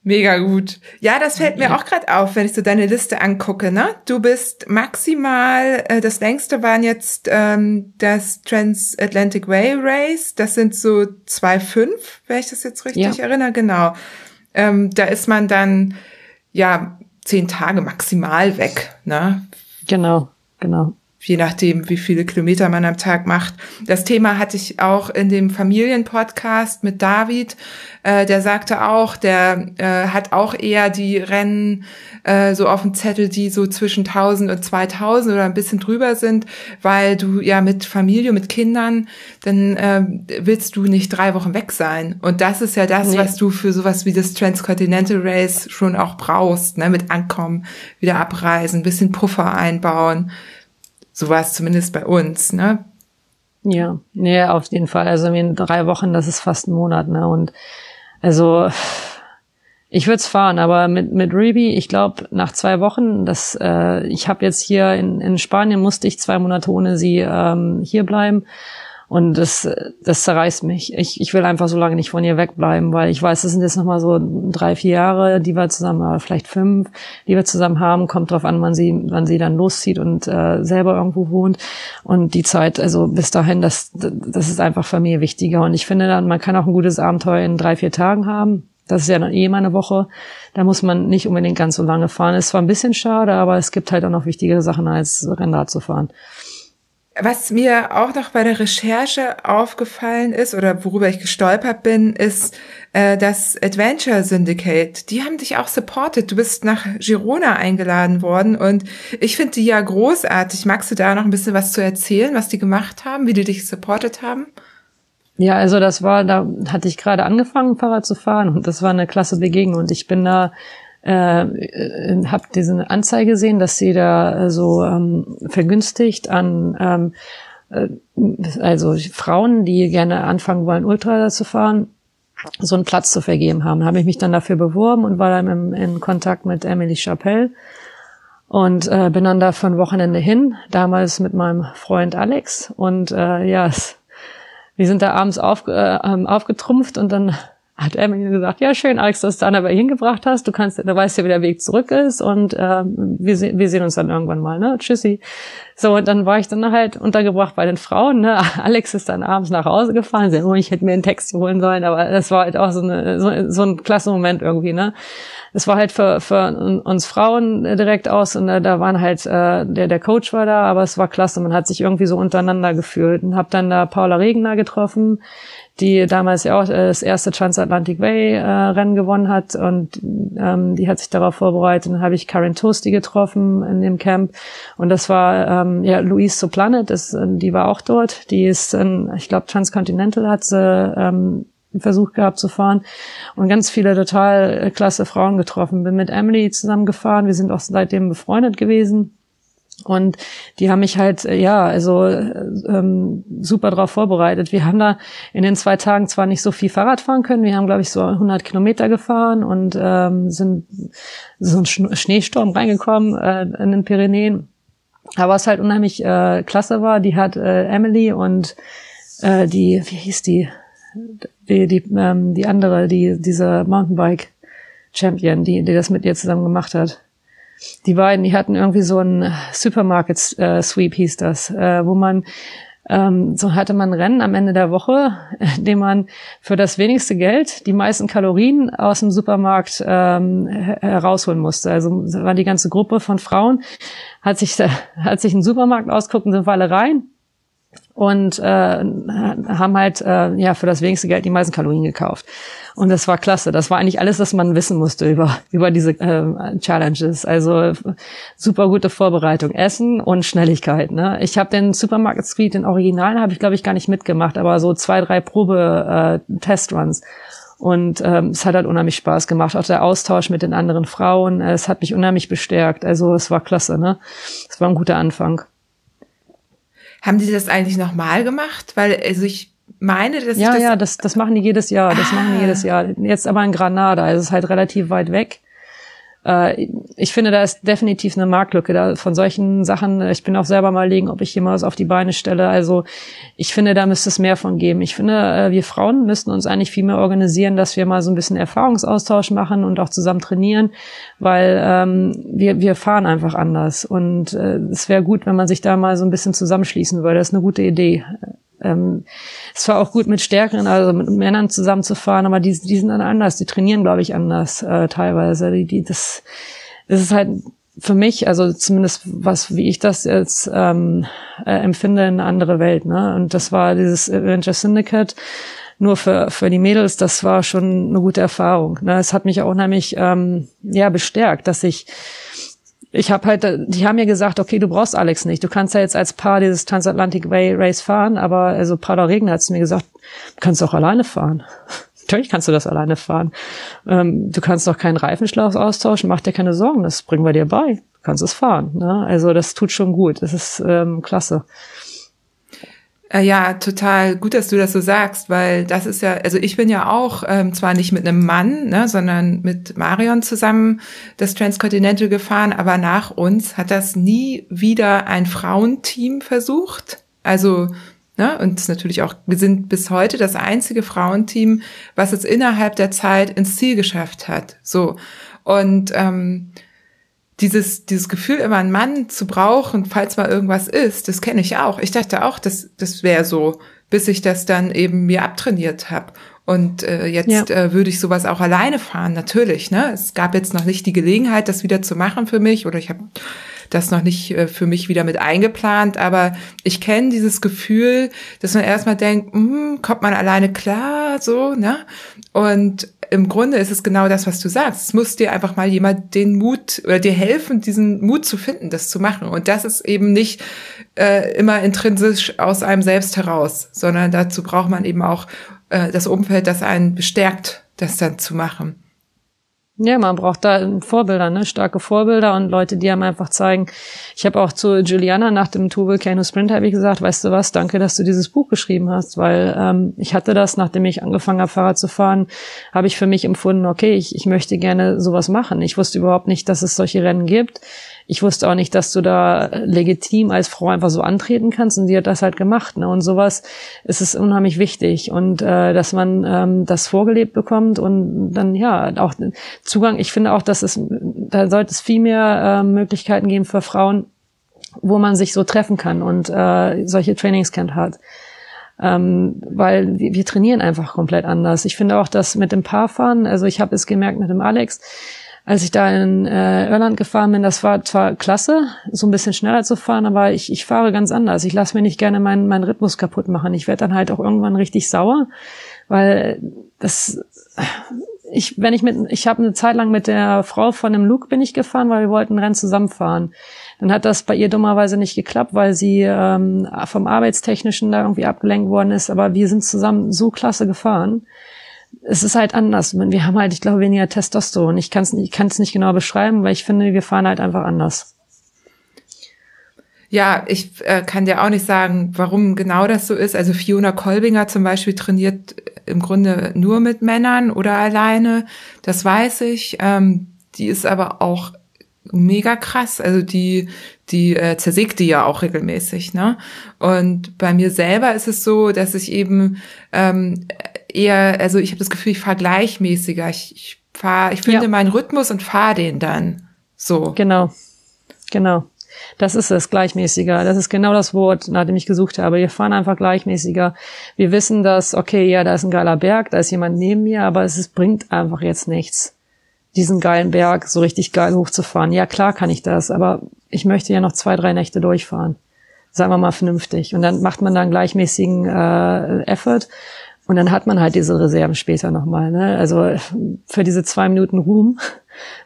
Speaker 2: Mega gut. Ja, das fällt mir auch gerade auf, wenn ich so deine Liste angucke. Ne? Du bist maximal, äh, das längste waren jetzt ähm, das Transatlantic Way Race. Das sind so zwei fünf, wenn ich das jetzt richtig ja. erinnere. Genau. Ähm, da ist man dann ja zehn Tage maximal weg. Ne?
Speaker 3: Genau, genau
Speaker 2: je nachdem, wie viele Kilometer man am Tag macht. Das Thema hatte ich auch in dem Familienpodcast mit David. Äh, der sagte auch, der äh, hat auch eher die Rennen äh, so auf dem Zettel, die so zwischen 1000 und 2000 oder ein bisschen drüber sind, weil du ja mit Familie, mit Kindern, dann äh, willst du nicht drei Wochen weg sein. Und das ist ja das, nee. was du für sowas wie das Transcontinental Race schon auch brauchst, ne? mit Ankommen, wieder abreisen, bisschen Puffer einbauen so war es zumindest bei uns, ne?
Speaker 3: Ja, nee, auf jeden Fall. Also in drei Wochen, das ist fast ein Monat, ne? Und also ich würde es fahren, aber mit mit Ruby, ich glaube nach zwei Wochen, das äh, ich habe jetzt hier in, in Spanien musste ich zwei Monate ohne sie ähm, hier bleiben und das, das zerreißt mich. Ich, ich will einfach so lange nicht von ihr wegbleiben, weil ich weiß, das sind jetzt nochmal so drei, vier Jahre, die wir zusammen, oder vielleicht fünf, die wir zusammen haben. Kommt drauf an, wann sie, wann sie dann loszieht und äh, selber irgendwo wohnt. Und die Zeit, also bis dahin, das, das ist einfach für mich wichtiger. Und ich finde dann, man kann auch ein gutes Abenteuer in drei, vier Tagen haben. Das ist ja eh mal eine Woche. Da muss man nicht unbedingt ganz so lange fahren. Ist zwar ein bisschen schade, aber es gibt halt auch noch wichtigere Sachen als Rennrad zu fahren.
Speaker 2: Was mir auch noch bei der Recherche aufgefallen ist oder worüber ich gestolpert bin, ist äh, das Adventure Syndicate. Die haben dich auch supported. Du bist nach Girona eingeladen worden und ich finde die ja großartig. Magst du da noch ein bisschen was zu erzählen, was die gemacht haben, wie die dich supportet haben?
Speaker 3: Ja, also das war, da hatte ich gerade angefangen, Fahrrad zu fahren und das war eine klasse Begegnung und ich bin da äh, äh, habe diese Anzeige gesehen, dass sie da äh, so ähm, vergünstigt an ähm, äh, also Frauen, die gerne anfangen wollen, Ultra zu fahren, so einen Platz zu vergeben haben. Da habe ich mich dann dafür beworben und war dann im, in Kontakt mit Emily Chapelle und äh, bin dann da ein Wochenende hin, damals mit meinem Freund Alex und äh, ja, wir sind da abends auf, äh, aufgetrumpft und dann hat Emily gesagt, ja schön, Alex, dass du Anna bei hingebracht hast. Du kannst, du weißt ja, wie der Weg zurück ist und äh, wir, wir sehen uns dann irgendwann mal, ne? Tschüssi. So, und dann war ich dann halt untergebracht bei den Frauen. Ne? Alex ist dann abends nach Hause gefahren. Sie, oh, ich hätte mir einen Text holen sollen, aber das war halt auch so, eine, so, so ein klasse Moment irgendwie. Ne? Es war halt für, für uns Frauen direkt aus und äh, da waren halt, äh, der, der Coach war da, aber es war klasse. Man hat sich irgendwie so untereinander gefühlt und habe dann da Paula Regner getroffen, die damals ja auch äh, das erste Transatlantic Way äh, Rennen gewonnen hat und ähm, die hat sich darauf vorbereitet. Dann habe ich Karen Toasty getroffen in dem Camp und das war ähm, ja Louise Soplanet, das, äh, die war auch dort. Die ist, in, ich glaube, Transcontinental hat sie ähm, Versuch gehabt zu fahren und ganz viele total klasse Frauen getroffen. Bin mit Emily zusammengefahren. Wir sind auch seitdem befreundet gewesen. Und die haben mich halt, äh, ja, also ähm, super drauf vorbereitet. Wir haben da in den zwei Tagen zwar nicht so viel Fahrrad fahren können, wir haben, glaube ich, so 100 Kilometer gefahren und ähm, sind so ein Schneesturm reingekommen äh, in den Pyrenäen. Aber was halt unheimlich äh, klasse war, die hat äh, Emily und äh, die, wie hieß die? Die, die, ähm, die andere, die, diese Mountainbike-Champion, die, die das mit ihr zusammen gemacht hat die beiden, die hatten irgendwie so ein Supermarket äh, Sweep hieß das, äh, wo man ähm, so hatte man Rennen am Ende der Woche, in dem man für das wenigste Geld die meisten Kalorien aus dem Supermarkt ähm, herausholen musste. Also war die ganze Gruppe von Frauen, hat sich, hat sich einen Supermarkt ausguckt und sind alle rein und äh, haben halt äh, ja für das wenigste Geld die meisten Kalorien gekauft. Und das war klasse. Das war eigentlich alles, was man wissen musste über über diese äh, Challenges. Also super gute Vorbereitung, Essen und Schnelligkeit. Ne? Ich habe den Supermarket Suite, den Originalen, habe ich glaube ich gar nicht mitgemacht, aber so zwei drei Probe äh. Und ähm, es hat halt unheimlich Spaß gemacht. Auch der Austausch mit den anderen Frauen, es hat mich unheimlich bestärkt. Also es war klasse. Ne, es war ein guter Anfang.
Speaker 2: Haben die das eigentlich nochmal gemacht? Weil, also ich meine, dass
Speaker 3: Ja, das ja, das, das machen die jedes Jahr. Das ah. machen die ah. jedes Jahr. Jetzt aber in Granada. Also es ist halt relativ weit weg. Äh, ich finde, da ist definitiv eine Marktlücke da von solchen Sachen. Ich bin auch selber mal legen, ob ich hier mal was auf die Beine stelle. Also ich finde, da müsste es mehr von geben. Ich finde, äh, wir Frauen müssten uns eigentlich viel mehr organisieren, dass wir mal so ein bisschen Erfahrungsaustausch machen und auch zusammen trainieren, weil ähm, wir, wir fahren einfach anders. Und äh, es wäre gut, wenn man sich da mal so ein bisschen zusammenschließen würde. Das ist eine gute Idee. Ähm, es war auch gut mit Stärkeren, also mit Männern zusammenzufahren, aber die, die sind dann anders, die trainieren, glaube ich, anders äh, teilweise. Die, die, das, das ist halt für mich, also zumindest was, wie ich das jetzt ähm, äh, empfinde, eine andere Welt. Ne? Und das war dieses Avenger Syndicate nur für, für die Mädels, das war schon eine gute Erfahrung. Ne? Es hat mich auch unheimlich ähm, ja, bestärkt, dass ich ich habe halt, die haben mir gesagt, okay, du brauchst Alex nicht. Du kannst ja jetzt als Paar dieses Transatlantic Way Race fahren, aber also Paula Regner hat es mir gesagt, du kannst auch alleine fahren. Natürlich kannst du das alleine fahren. Ähm, du kannst doch keinen Reifenschlauch austauschen, mach dir keine Sorgen, das bringen wir dir bei. Du kannst es fahren. Ne? Also das tut schon gut. Das ist ähm, klasse.
Speaker 2: Äh, ja, total gut, dass du das so sagst, weil das ist ja, also ich bin ja auch ähm, zwar nicht mit einem Mann, ne, sondern mit Marion zusammen das Transcontinental gefahren, aber nach uns hat das nie wieder ein Frauenteam versucht. Also, ne, und natürlich auch, wir sind bis heute das einzige Frauenteam, was es innerhalb der Zeit ins Ziel geschafft hat. So. Und ähm, dieses, dieses Gefühl, immer einen Mann zu brauchen, falls mal irgendwas ist, das kenne ich auch. Ich dachte auch, das, das wäre so, bis ich das dann eben mir abtrainiert habe. Und äh, jetzt ja. äh, würde ich sowas auch alleine fahren, natürlich. Ne? Es gab jetzt noch nicht die Gelegenheit, das wieder zu machen für mich, oder ich habe das noch nicht äh, für mich wieder mit eingeplant, aber ich kenne dieses Gefühl, dass man erstmal denkt, hm, kommt man alleine klar, so, ne? Und im Grunde ist es genau das, was du sagst. Es muss dir einfach mal jemand den Mut oder dir helfen, diesen Mut zu finden, das zu machen. Und das ist eben nicht äh, immer intrinsisch aus einem selbst heraus, sondern dazu braucht man eben auch äh, das Umfeld, das einen bestärkt, das dann zu machen.
Speaker 3: Ja, man braucht da Vorbilder, ne? starke Vorbilder und Leute, die einem einfach zeigen. Ich habe auch zu Juliana nach dem Tour Volcano Sprint habe ich gesagt, weißt du was, danke, dass du dieses Buch geschrieben hast, weil ähm, ich hatte das, nachdem ich angefangen habe, Fahrrad zu fahren, habe ich für mich empfunden, okay, ich, ich möchte gerne sowas machen. Ich wusste überhaupt nicht, dass es solche Rennen gibt ich wusste auch nicht, dass du da legitim als Frau einfach so antreten kannst und sie hat das halt gemacht. Ne? Und sowas ist es unheimlich wichtig und äh, dass man ähm, das vorgelebt bekommt und dann ja auch Zugang. Ich finde auch, dass es da sollte es viel mehr äh, Möglichkeiten geben für Frauen, wo man sich so treffen kann und äh, solche Trainingscamp hat ähm, weil wir, wir trainieren einfach komplett anders. Ich finde auch, dass mit dem Paarfahren, also ich habe es gemerkt mit dem Alex, als ich da in äh, Irland gefahren bin, das war zwar klasse, so ein bisschen schneller zu fahren, aber ich, ich fahre ganz anders. Ich lasse mir nicht gerne meinen, meinen Rhythmus kaputt machen. Ich werde dann halt auch irgendwann richtig sauer, weil das ich, wenn ich mit, ich habe eine Zeit lang mit der Frau von dem Luke bin ich gefahren, weil wir wollten ein Rennen zusammenfahren. Dann hat das bei ihr dummerweise nicht geklappt, weil sie ähm, vom Arbeitstechnischen da irgendwie abgelenkt worden ist. Aber wir sind zusammen so klasse gefahren. Es ist halt anders. Wir haben halt, ich glaube, weniger Testosteron. Ich kann es ich kann's nicht genau beschreiben, weil ich finde, wir fahren halt einfach anders.
Speaker 2: Ja, ich äh, kann dir auch nicht sagen, warum genau das so ist. Also Fiona Kolbinger zum Beispiel trainiert im Grunde nur mit Männern oder alleine. Das weiß ich. Ähm, die ist aber auch mega krass. Also die, die äh, zersägt die ja auch regelmäßig, ne? Und bei mir selber ist es so, dass ich eben ähm, eher, also ich habe das Gefühl, ich fahre gleichmäßiger. Ich, ich fahre, ich finde ja. meinen Rhythmus und fahre den dann. So.
Speaker 3: Genau. Genau. Das ist es, gleichmäßiger. Das ist genau das Wort, nach dem ich gesucht habe. Wir fahren einfach gleichmäßiger. Wir wissen, dass, okay, ja, da ist ein geiler Berg, da ist jemand neben mir, aber es ist, bringt einfach jetzt nichts diesen geilen Berg so richtig geil hochzufahren. Ja, klar kann ich das, aber ich möchte ja noch zwei, drei Nächte durchfahren. Sagen wir mal vernünftig. Und dann macht man dann gleichmäßigen äh, Effort und dann hat man halt diese Reserven später nochmal. Ne? Also für diese zwei Minuten Ruhm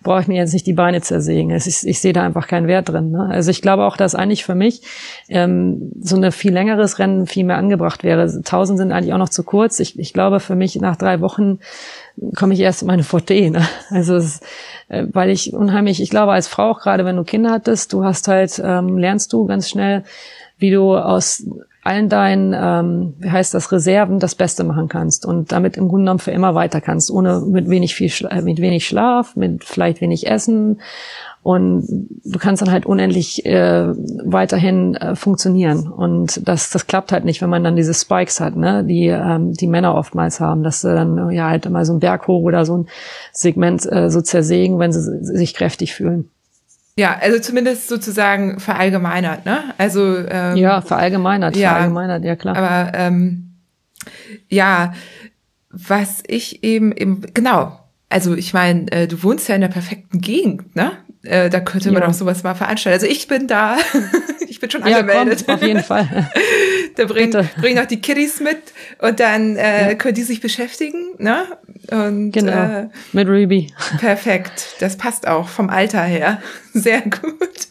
Speaker 3: brauche ich mir jetzt nicht die Beine zersägen. Ich, ich sehe da einfach keinen Wert drin. Ne? Also ich glaube auch, dass eigentlich für mich ähm, so ein viel längeres Rennen viel mehr angebracht wäre. Tausend sind eigentlich auch noch zu kurz. Ich, ich glaube, für mich nach drei Wochen komme ich erst in meine Forte. Ne? Also es, äh, weil ich unheimlich, ich glaube als Frau auch gerade, wenn du Kinder hattest, du hast halt ähm, lernst du ganz schnell, wie du aus allen deinen, ähm, wie heißt das, Reserven das Beste machen kannst und damit im Grunde genommen für immer weiter kannst, ohne mit wenig viel, Schla mit wenig Schlaf, mit vielleicht wenig Essen und du kannst dann halt unendlich äh, weiterhin äh, funktionieren und das das klappt halt nicht, wenn man dann diese Spikes hat, ne, die ähm, die Männer oftmals haben, dass sie dann ja halt mal so ein Berg hoch oder so ein Segment äh, so zersägen, wenn sie sich kräftig fühlen.
Speaker 2: Ja, also zumindest sozusagen verallgemeinert, ne? Also
Speaker 3: ähm, ja, verallgemeinert, ja, verallgemeinert, ja klar.
Speaker 2: Aber ähm, ja, was ich eben eben genau, also ich meine, äh, du wohnst ja in der perfekten Gegend, ne? Äh, da könnte man ja. auch sowas mal veranstalten. Also ich bin da, ich bin schon ja, angemeldet.
Speaker 3: Komm, auf jeden Fall.
Speaker 2: da bringen bring auch die Kiddies mit und dann äh, ja. können die sich beschäftigen, ne? Und,
Speaker 3: genau, äh, mit Ruby.
Speaker 2: Perfekt, das passt auch vom Alter her. Sehr gut.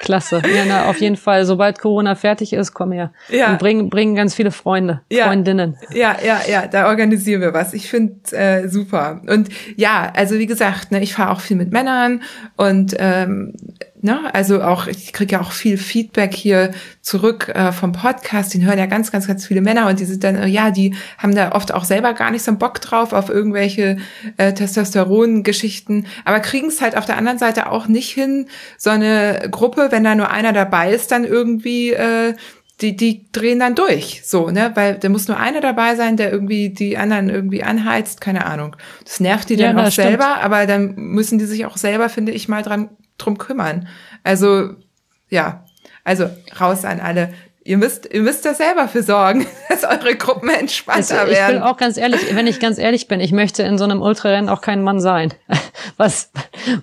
Speaker 3: Klasse. Ja, na, auf jeden Fall. Sobald Corona fertig ist, komm her. Ja. Und bringen, bringen ganz viele Freunde, ja. Freundinnen.
Speaker 2: Ja, ja, ja, da organisieren wir was. Ich finde äh, super. Und ja, also wie gesagt, ne, ich fahre auch viel mit Männern und ähm, Ne? Also auch, ich kriege ja auch viel Feedback hier zurück äh, vom Podcast, den hören ja ganz, ganz, ganz viele Männer und die sind dann, äh, ja, die haben da oft auch selber gar nicht so einen Bock drauf auf irgendwelche äh, Testosteron-Geschichten, aber kriegen es halt auf der anderen Seite auch nicht hin, so eine Gruppe, wenn da nur einer dabei ist, dann irgendwie äh, die, die drehen dann durch, so, ne, weil da muss nur einer dabei sein, der irgendwie die anderen irgendwie anheizt, keine Ahnung. Das nervt die dann ja, auch selber, stimmt. aber dann müssen die sich auch selber, finde ich, mal dran drum kümmern. Also, ja, also raus an alle. Ihr müsst, ihr müsst da selber für sorgen, dass eure Gruppen entspannter also,
Speaker 3: ich
Speaker 2: werden.
Speaker 3: Ich bin auch ganz ehrlich, wenn ich ganz ehrlich bin, ich möchte in so einem Ultrarennen auch kein Mann sein. Was,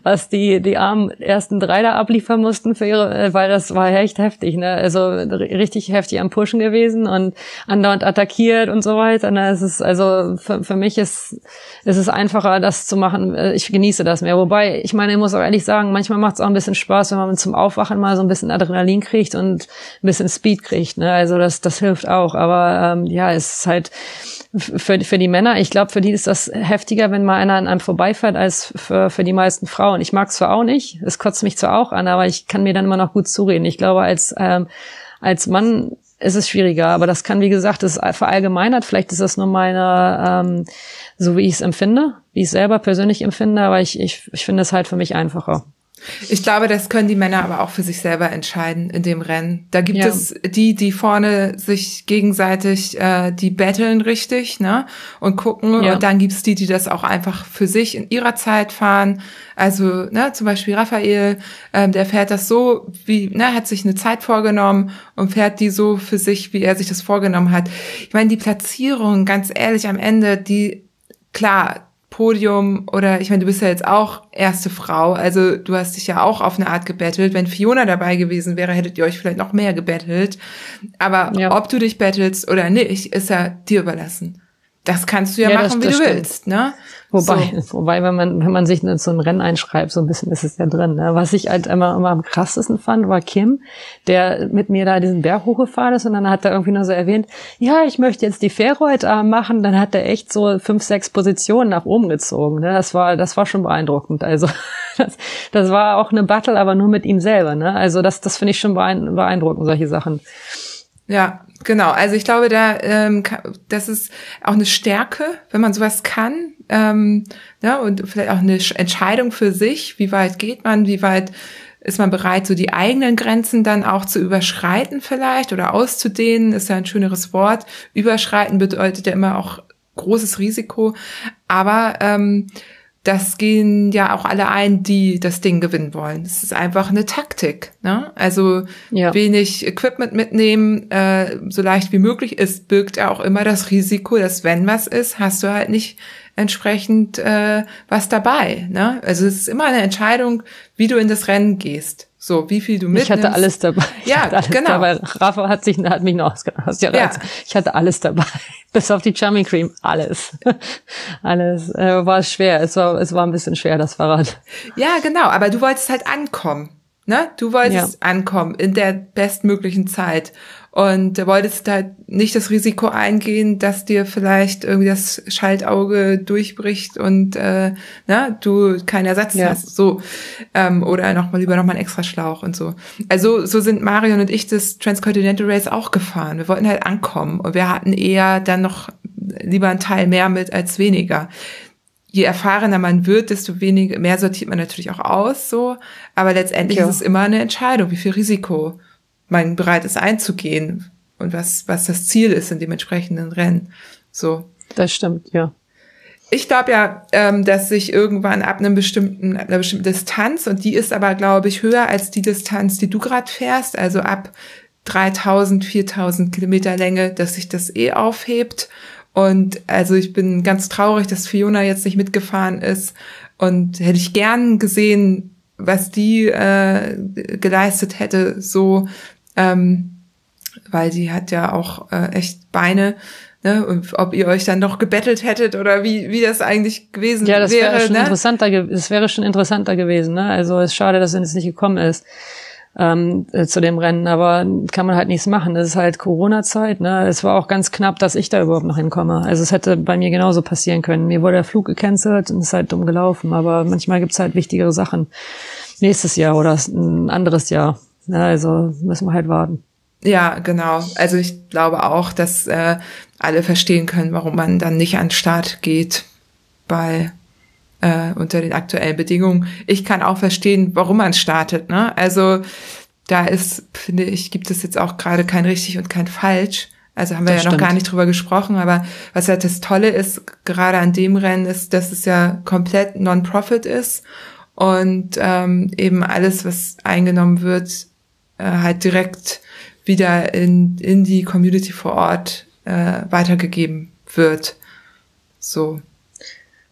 Speaker 3: was die, die armen ersten drei da abliefern mussten für ihre, äh, weil das war echt heftig, ne? Also richtig heftig am Pushen gewesen und andauernd attackiert und so weiter. Ne? Es ist, also für, für mich ist, ist es einfacher, das zu machen. Ich genieße das mehr. Wobei, ich meine, ich muss auch ehrlich sagen, manchmal macht es auch ein bisschen Spaß, wenn man zum Aufwachen mal so ein bisschen Adrenalin kriegt und ein bisschen Speed kriegt kriegt. Ne? Also das, das hilft auch. Aber ähm, ja, es ist halt für, für die Männer, ich glaube, für die ist das heftiger, wenn mal einer an einem vorbeifährt, als für, für die meisten Frauen. Ich mag es zwar auch nicht, es kotzt mich zwar auch an, aber ich kann mir dann immer noch gut zureden. Ich glaube, als, ähm, als Mann ist es schwieriger, aber das kann, wie gesagt, das ist verallgemeinert. Vielleicht ist das nur meine, ähm, so wie ich es empfinde, wie ich es selber persönlich empfinde, aber ich, ich, ich finde es halt für mich einfacher.
Speaker 2: Ich glaube, das können die Männer aber auch für sich selber entscheiden in dem Rennen. Da gibt ja. es die, die vorne sich gegenseitig äh, die betteln richtig, ne? Und gucken. Ja. Und dann gibt es die, die das auch einfach für sich in ihrer Zeit fahren. Also, ne, zum Beispiel Raphael, ähm, der fährt das so, wie, ne, hat sich eine Zeit vorgenommen und fährt die so für sich, wie er sich das vorgenommen hat. Ich meine, die Platzierung, ganz ehrlich, am Ende, die, klar, Podium oder ich meine, du bist ja jetzt auch erste Frau, also du hast dich ja auch auf eine Art gebettelt. Wenn Fiona dabei gewesen wäre, hättet ihr euch vielleicht noch mehr gebettelt. Aber ja. ob du dich bettelst oder nicht, ist ja dir überlassen. Das kannst du ja, ja machen, das, das wie du willst, ne?
Speaker 3: Wobei, so. wobei, wenn man, wenn man sich in so ein Rennen einschreibt, so ein bisschen ist es ja drin. Ne? Was ich halt immer, immer am krassesten fand, war Kim, der mit mir da diesen Berg hochgefahren ist und dann hat er irgendwie nur so erwähnt, ja, ich möchte jetzt die Fähre heute Abend machen. Dann hat er echt so fünf, sechs Positionen nach oben gezogen. Ne? Das war, das war schon beeindruckend. Also, das, das war auch eine Battle, aber nur mit ihm selber. Ne? Also, das, das finde ich schon beeindruckend, solche Sachen.
Speaker 2: Ja, genau. Also ich glaube, da ähm, das ist auch eine Stärke, wenn man sowas kann. Ähm, ja, und vielleicht auch eine Entscheidung für sich, wie weit geht man, wie weit ist man bereit, so die eigenen Grenzen dann auch zu überschreiten vielleicht oder auszudehnen, ist ja ein schöneres Wort. Überschreiten bedeutet ja immer auch großes Risiko. Aber ähm, das gehen ja auch alle ein, die das Ding gewinnen wollen. Es ist einfach eine Taktik. Ne? Also ja. wenig Equipment mitnehmen, äh, so leicht wie möglich ist, birgt ja auch immer das Risiko, dass wenn was ist, hast du halt nicht entsprechend äh, was dabei. Ne? Also es ist immer eine Entscheidung, wie du in das Rennen gehst. So, wie viel du mitnimmst.
Speaker 3: Ich hatte alles dabei.
Speaker 2: Ja,
Speaker 3: alles
Speaker 2: genau.
Speaker 3: Dabei. Rafa hat sich, hat mich noch ausgedacht. Ja, ja. Ich hatte alles dabei. Bis auf die Chummy Cream. Alles. alles. Äh, war schwer. Es war, es war ein bisschen schwer, das Fahrrad.
Speaker 2: Ja, genau. Aber du wolltest halt ankommen. Ne? Du wolltest ja. ankommen in der bestmöglichen Zeit und wolltest halt nicht das Risiko eingehen, dass dir vielleicht irgendwie das Schaltauge durchbricht und äh, na, du keinen Ersatz ja. hast, so ähm, oder noch mal lieber noch mal einen extra Schlauch und so. Also so sind Marion und ich das Transcontinental Race auch gefahren. Wir wollten halt ankommen und wir hatten eher dann noch lieber einen Teil mehr mit als weniger je erfahrener man wird, desto weniger, mehr sortiert man natürlich auch aus, so. Aber letztendlich ja. ist es immer eine Entscheidung, wie viel Risiko man bereit ist einzugehen und was, was das Ziel ist in dem entsprechenden Rennen. So.
Speaker 3: Das stimmt, ja.
Speaker 2: Ich glaube ja, ähm, dass sich irgendwann ab einem bestimmten, ab einer bestimmten Distanz, und die ist aber, glaube ich, höher als die Distanz, die du gerade fährst, also ab 3000, 4000 Kilometer Länge, dass sich das eh aufhebt. Und also ich bin ganz traurig, dass Fiona jetzt nicht mitgefahren ist. Und hätte ich gern gesehen, was die äh, geleistet hätte, so ähm, weil sie hat ja auch äh, echt Beine. Ne? Und ob ihr euch dann noch gebettelt hättet oder wie, wie das eigentlich gewesen wäre. Ja,
Speaker 3: das
Speaker 2: wäre
Speaker 3: schon
Speaker 2: ne?
Speaker 3: interessanter, das wäre schon interessanter gewesen. Ne? Also es ist schade, dass es nicht gekommen ist ähm, äh, zu dem Rennen, aber kann man halt nichts machen. Das ist halt Corona-Zeit. Ne? Es war auch ganz knapp, dass ich da überhaupt noch hinkomme. Also es hätte bei mir genauso passieren können. Mir wurde der Flug gecancelt und es ist halt dumm gelaufen. Aber manchmal gibt's halt wichtigere Sachen. Nächstes Jahr oder ein anderes Jahr. Ja, also müssen wir halt warten.
Speaker 2: Ja, genau. Also ich glaube auch, dass äh, alle verstehen können, warum man dann nicht an den Start geht bei äh, unter den aktuellen Bedingungen. Ich kann auch verstehen, warum man startet. Ne? Also da ist, finde ich, gibt es jetzt auch gerade kein richtig und kein falsch. Also haben wir das ja noch gar nicht drüber gesprochen, aber was halt das Tolle ist, gerade an dem Rennen, ist, dass es ja komplett Non-Profit ist und ähm, eben alles, was eingenommen wird, äh, halt direkt wieder in, in die Community vor Ort äh, weitergegeben wird. So.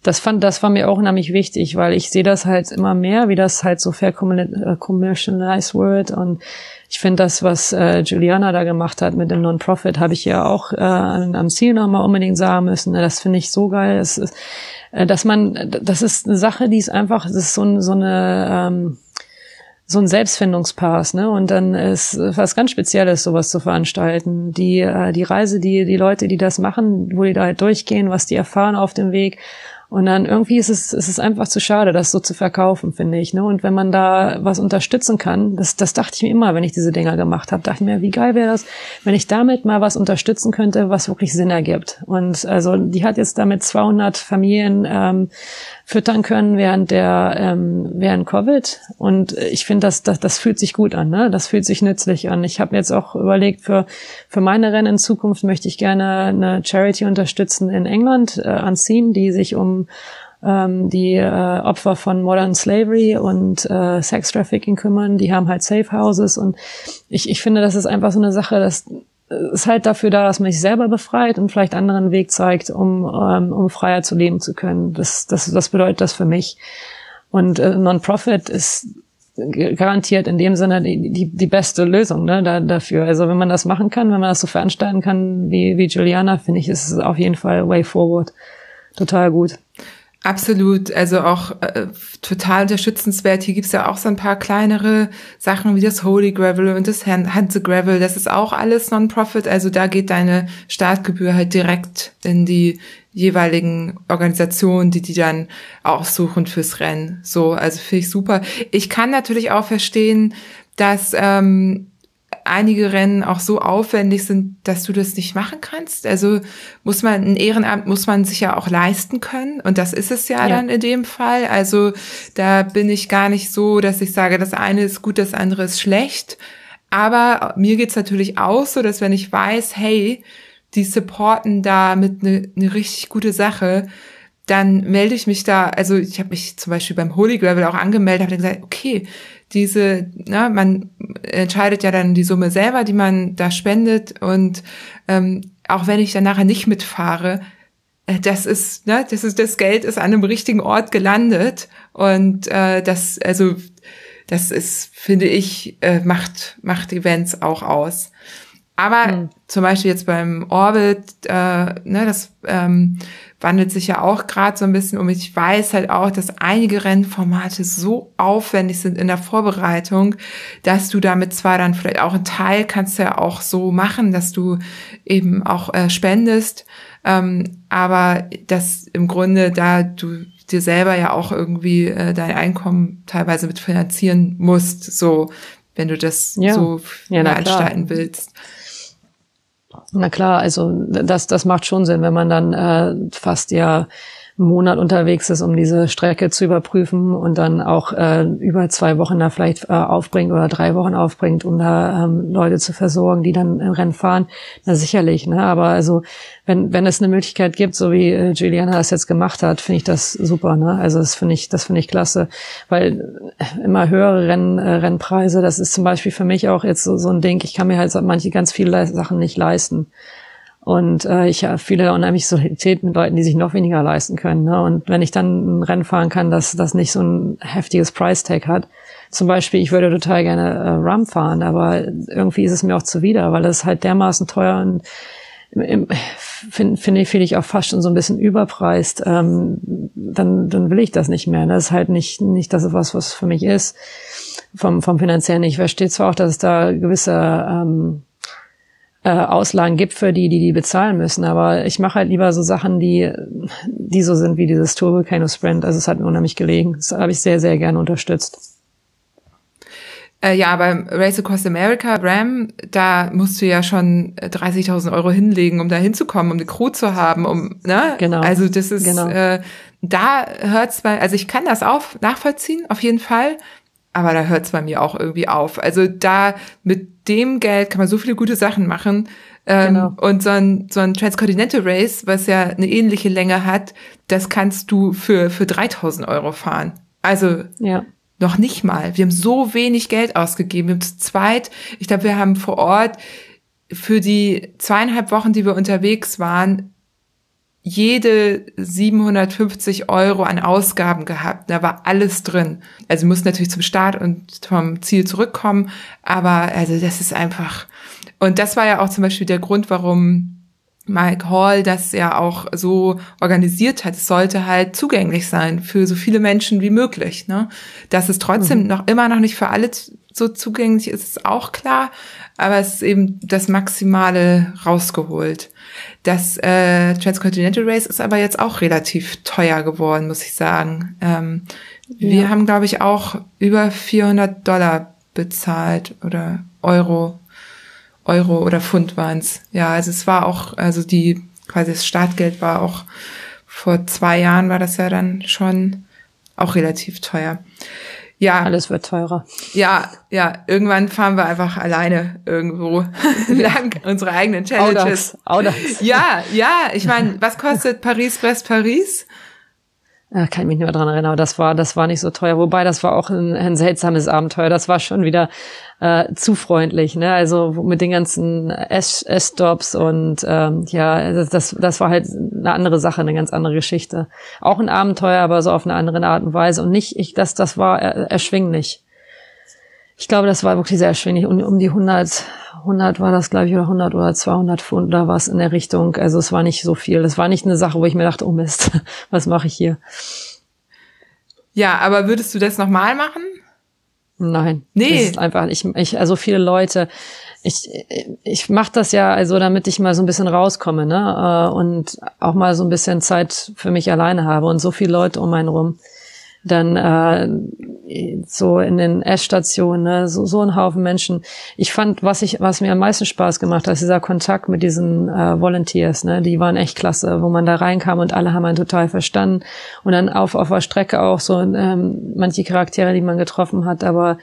Speaker 3: Das fand, das war mir auch nämlich wichtig, weil ich sehe das halt immer mehr, wie das halt so fair äh, commercialized wird und ich finde das, was äh, Juliana da gemacht hat mit dem Non-Profit, habe ich ja auch äh, am Ziel nochmal unbedingt sagen müssen. Das finde ich so geil. Das ist, äh, dass man, das ist eine Sache, die ist einfach, das ist so, so eine ähm, so ein Selbstfindungspass, ne? Und dann ist was ganz Spezielles, sowas zu veranstalten. Die, äh, die Reise, die, die Leute, die das machen, wo die da halt durchgehen, was die erfahren auf dem Weg Und dann irgendwie ist es, ist es einfach zu schade, das so zu verkaufen, finde ich. Ne? Und wenn man da was unterstützen kann, das, das dachte ich mir immer, wenn ich diese Dinger gemacht habe, dachte ich mir, wie geil wäre das, wenn ich damit mal was unterstützen könnte, was wirklich Sinn ergibt. Und also die hat jetzt damit 200 Familien ähm, füttern können während der ähm, während Covid. Und ich finde, das, das das fühlt sich gut an, ne? Das fühlt sich nützlich an. Ich habe jetzt auch überlegt, für für meine Rennen in Zukunft möchte ich gerne eine Charity unterstützen in England, äh, Unseen, die sich um ähm, die äh, Opfer von Modern Slavery und äh, Sex Trafficking kümmern. Die haben halt Safe Houses und ich, ich finde, das ist einfach so eine Sache, dass ist halt dafür da, dass man sich selber befreit und vielleicht anderen Weg zeigt, um, ähm, um freier zu leben zu können. Das, das, das bedeutet das für mich. Und äh, Non-Profit ist garantiert in dem Sinne die, die, die beste Lösung ne, da, dafür. Also wenn man das machen kann, wenn man das so veranstalten kann wie, wie Juliana, finde ich, ist es auf jeden Fall way forward. Total gut.
Speaker 2: Absolut, also auch äh, total unterstützenswert. Hier gibt's ja auch so ein paar kleinere Sachen wie das Holy Gravel und das Hanse Gravel. Das ist auch alles Non-Profit. Also da geht deine Startgebühr halt direkt in die jeweiligen Organisationen, die die dann aussuchen fürs Rennen. So, also finde ich super. Ich kann natürlich auch verstehen, dass ähm, einige Rennen auch so aufwendig sind, dass du das nicht machen kannst. Also muss man ein Ehrenamt muss man sich ja auch leisten können und das ist es ja, ja, dann in dem Fall. Also da bin ich gar nicht so, dass ich sage, das eine ist gut, das andere ist schlecht. Aber mir geht's natürlich auch so, dass wenn ich weiß, hey, die supporten da mit eine ne richtig gute Sache, dann melde ich mich da, also ich habe mich zum Beispiel beim Holy Gravel auch angemeldet, habe gesagt, okay, diese, na, man entscheidet ja dann die Summe selber, die man da spendet und ähm, auch wenn ich dann nachher nicht mitfahre, äh, das ist, ne, das ist das Geld ist an einem richtigen Ort gelandet und äh, das, also das ist, finde ich, äh, macht macht Events auch aus. Aber mhm. zum Beispiel jetzt beim Orbit, äh, ne, das ähm, wandelt sich ja auch gerade so ein bisschen um. Ich weiß halt auch, dass einige Rennformate so aufwendig sind in der Vorbereitung, dass du damit zwar dann vielleicht auch einen Teil kannst du ja auch so machen, dass du eben auch äh, spendest, ähm, aber dass im Grunde da du dir selber ja auch irgendwie äh, dein Einkommen teilweise mit finanzieren musst, so wenn du das ja. so ja, veranstalten willst.
Speaker 3: Na klar, also das, das macht schon Sinn, wenn man dann äh, fast ja Monat unterwegs ist, um diese Strecke zu überprüfen und dann auch äh, über zwei Wochen da vielleicht äh, aufbringt oder drei Wochen aufbringt, um da ähm, Leute zu versorgen, die dann im Rennen fahren. Na sicherlich, ne? Aber also wenn wenn es eine Möglichkeit gibt, so wie äh, Juliana das jetzt gemacht hat, finde ich das super, ne? Also das finde ich das finde ich klasse, weil immer höhere Renn, äh, Rennpreise, das ist zum Beispiel für mich auch jetzt so, so ein Ding. Ich kann mir halt manche ganz viele Sachen nicht leisten. Und äh, ich habe viele unheimlich Solidarität mit Leuten, die sich noch weniger leisten können. Ne? Und wenn ich dann ein Rennen fahren kann, das, das nicht so ein heftiges Price-Tag hat, zum Beispiel, ich würde total gerne äh, Rum fahren, aber irgendwie ist es mir auch zuwider, weil es halt dermaßen teuer und finde find ich, find ich auch fast schon so ein bisschen überpreist, ähm, dann, dann will ich das nicht mehr. Das ist halt nicht, nicht das, was, was für mich ist, vom, vom finanziellen. Ich verstehe zwar auch, dass es da gewisse ähm, äh, Auslagen gibt für die, die die bezahlen müssen. Aber ich mache halt lieber so Sachen, die, die so sind wie dieses Turbo Cano Sprint. Also es hat mir unheimlich gelegen. Das habe ich sehr, sehr gerne unterstützt.
Speaker 2: Äh, ja, beim Race Across America, Ram, da musst du ja schon 30.000 Euro hinlegen, um da hinzukommen, um eine Crew zu haben, um, ne?
Speaker 3: Genau.
Speaker 2: Also das ist, genau. äh, da hört's bei, also ich kann das auch nachvollziehen, auf jeden Fall. Aber da hört es bei mir auch irgendwie auf. Also da mit dem Geld kann man so viele gute Sachen machen. Ähm, genau. Und so ein, so ein Transcontinental Race, was ja eine ähnliche Länge hat, das kannst du für, für 3000 Euro fahren. Also ja. noch nicht mal. Wir haben so wenig Geld ausgegeben. Wir haben zu zweit, ich glaube, wir haben vor Ort für die zweieinhalb Wochen, die wir unterwegs waren, jede 750 Euro an Ausgaben gehabt. Da war alles drin. Also muss natürlich zum Start und vom Ziel zurückkommen. Aber also das ist einfach. Und das war ja auch zum Beispiel der Grund, warum Mike Hall das ja auch so organisiert hat. Es sollte halt zugänglich sein für so viele Menschen wie möglich. Ne? Dass es trotzdem mhm. noch immer noch nicht für alle so zugänglich ist, ist auch klar, aber es ist eben das Maximale rausgeholt. Das äh, Transcontinental Race ist aber jetzt auch relativ teuer geworden, muss ich sagen. Ähm, ja. Wir haben, glaube ich, auch über 400 Dollar bezahlt oder Euro, Euro oder Pfund waren's. Ja, also es war auch, also die quasi das Startgeld war auch vor zwei Jahren war das ja dann schon auch relativ teuer. Ja.
Speaker 3: Alles wird teurer.
Speaker 2: Ja, ja. Irgendwann fahren wir einfach alleine irgendwo lang unsere eigenen Challenges.
Speaker 3: Audax, Audax.
Speaker 2: Ja, ja. Ich meine, was kostet Paris, Brest, Paris?
Speaker 3: Ja, kann ich mich nicht mehr dran erinnern, aber das war, das war nicht so teuer. Wobei, das war auch ein, ein seltsames Abenteuer. Das war schon wieder äh, zu freundlich, ne? Also mit den ganzen S-Stops und ähm, ja, das, das war halt eine andere Sache, eine ganz andere Geschichte. Auch ein Abenteuer, aber so auf eine andere Art und Weise. Und nicht, ich, das, das war erschwinglich. Ich glaube, das war wirklich sehr erschwinglich. Und um die 100, 100 war das, glaube ich, oder 100 oder 200 Pfund oder was in der Richtung. Also es war nicht so viel. Das war nicht eine Sache, wo ich mir dachte, oh Mist, was mache ich hier?
Speaker 2: Ja, aber würdest du das nochmal machen?
Speaker 3: Nein. Nee. Das ist einfach, ich, ich, also viele Leute, ich, ich mache das ja also, damit ich mal so ein bisschen rauskomme, ne? Äh, und auch mal so ein bisschen Zeit für mich alleine habe und so viele Leute um einen rum dann äh, so in den Essstationen, ne, so, so ein Haufen Menschen. Ich fand, was ich, was mir am meisten Spaß gemacht hat, dieser Kontakt mit diesen äh, Volunteers, ne, die waren echt klasse, wo man da reinkam und alle haben einen total verstanden. Und dann auf auf der Strecke auch so ähm, manche Charaktere, die man getroffen hat, aber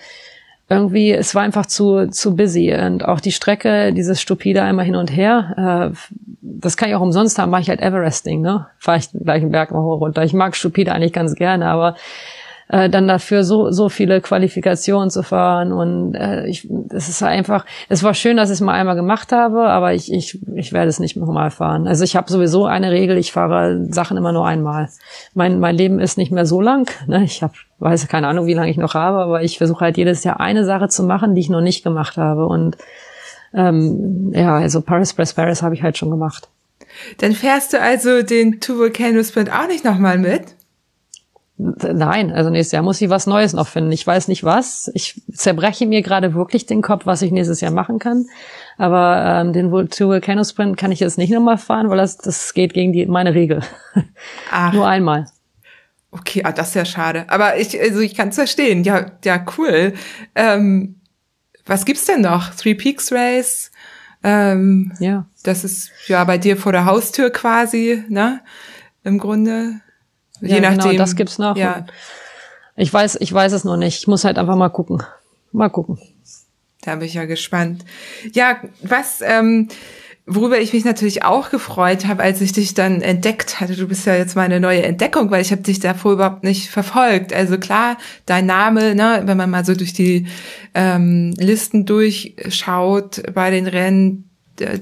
Speaker 3: irgendwie, es war einfach zu, zu busy. Und auch die Strecke, dieses stupide einmal hin und her, äh, das kann ich auch umsonst haben, mache ich halt Everesting, ne? Fahre ich gleich einen Berg mal hoch runter. Ich mag stupide eigentlich ganz gerne, aber äh, dann dafür so so viele Qualifikationen zu fahren. Und äh, ich es ist einfach es war schön dass ich es mal einmal gemacht habe aber ich ich ich werde es nicht nochmal fahren. Also ich habe sowieso eine Regel ich fahre Sachen immer nur einmal. Mein mein Leben ist nicht mehr so lang ne? Ich habe weiß keine Ahnung wie lange ich noch habe aber ich versuche halt jedes Jahr eine Sache zu machen die ich noch nicht gemacht habe. Und ähm, ja also Paris Press Paris habe ich halt schon gemacht.
Speaker 2: Dann fährst du also den Two Volcano Sprint auch nicht nochmal mit?
Speaker 3: Nein, also nächstes Jahr muss ich was Neues noch finden. Ich weiß nicht was. Ich zerbreche mir gerade wirklich den Kopf, was ich nächstes Jahr machen kann. Aber ähm, den Volcano Sprint kann ich jetzt nicht nochmal fahren, weil das, das geht gegen die, meine Regel. Ach. Nur einmal.
Speaker 2: Okay, ah, das ist ja schade. Aber ich, also ich kann es verstehen. Ja, ja, cool. Ähm, was gibt's denn noch? Three Peaks Race. Ähm, ja. Das ist ja bei dir vor der Haustür quasi, ne? Im Grunde.
Speaker 3: Je ja, nachdem. Genau, das gibt's noch. Ja. Ich weiß, ich weiß es noch nicht. Ich muss halt einfach mal gucken. Mal gucken.
Speaker 2: Da bin ich ja gespannt. Ja, was, ähm, worüber ich mich natürlich auch gefreut habe, als ich dich dann entdeckt hatte. Du bist ja jetzt meine neue Entdeckung, weil ich habe dich davor überhaupt nicht verfolgt. Also klar, dein Name, ne, wenn man mal so durch die ähm, Listen durchschaut bei den Rennen,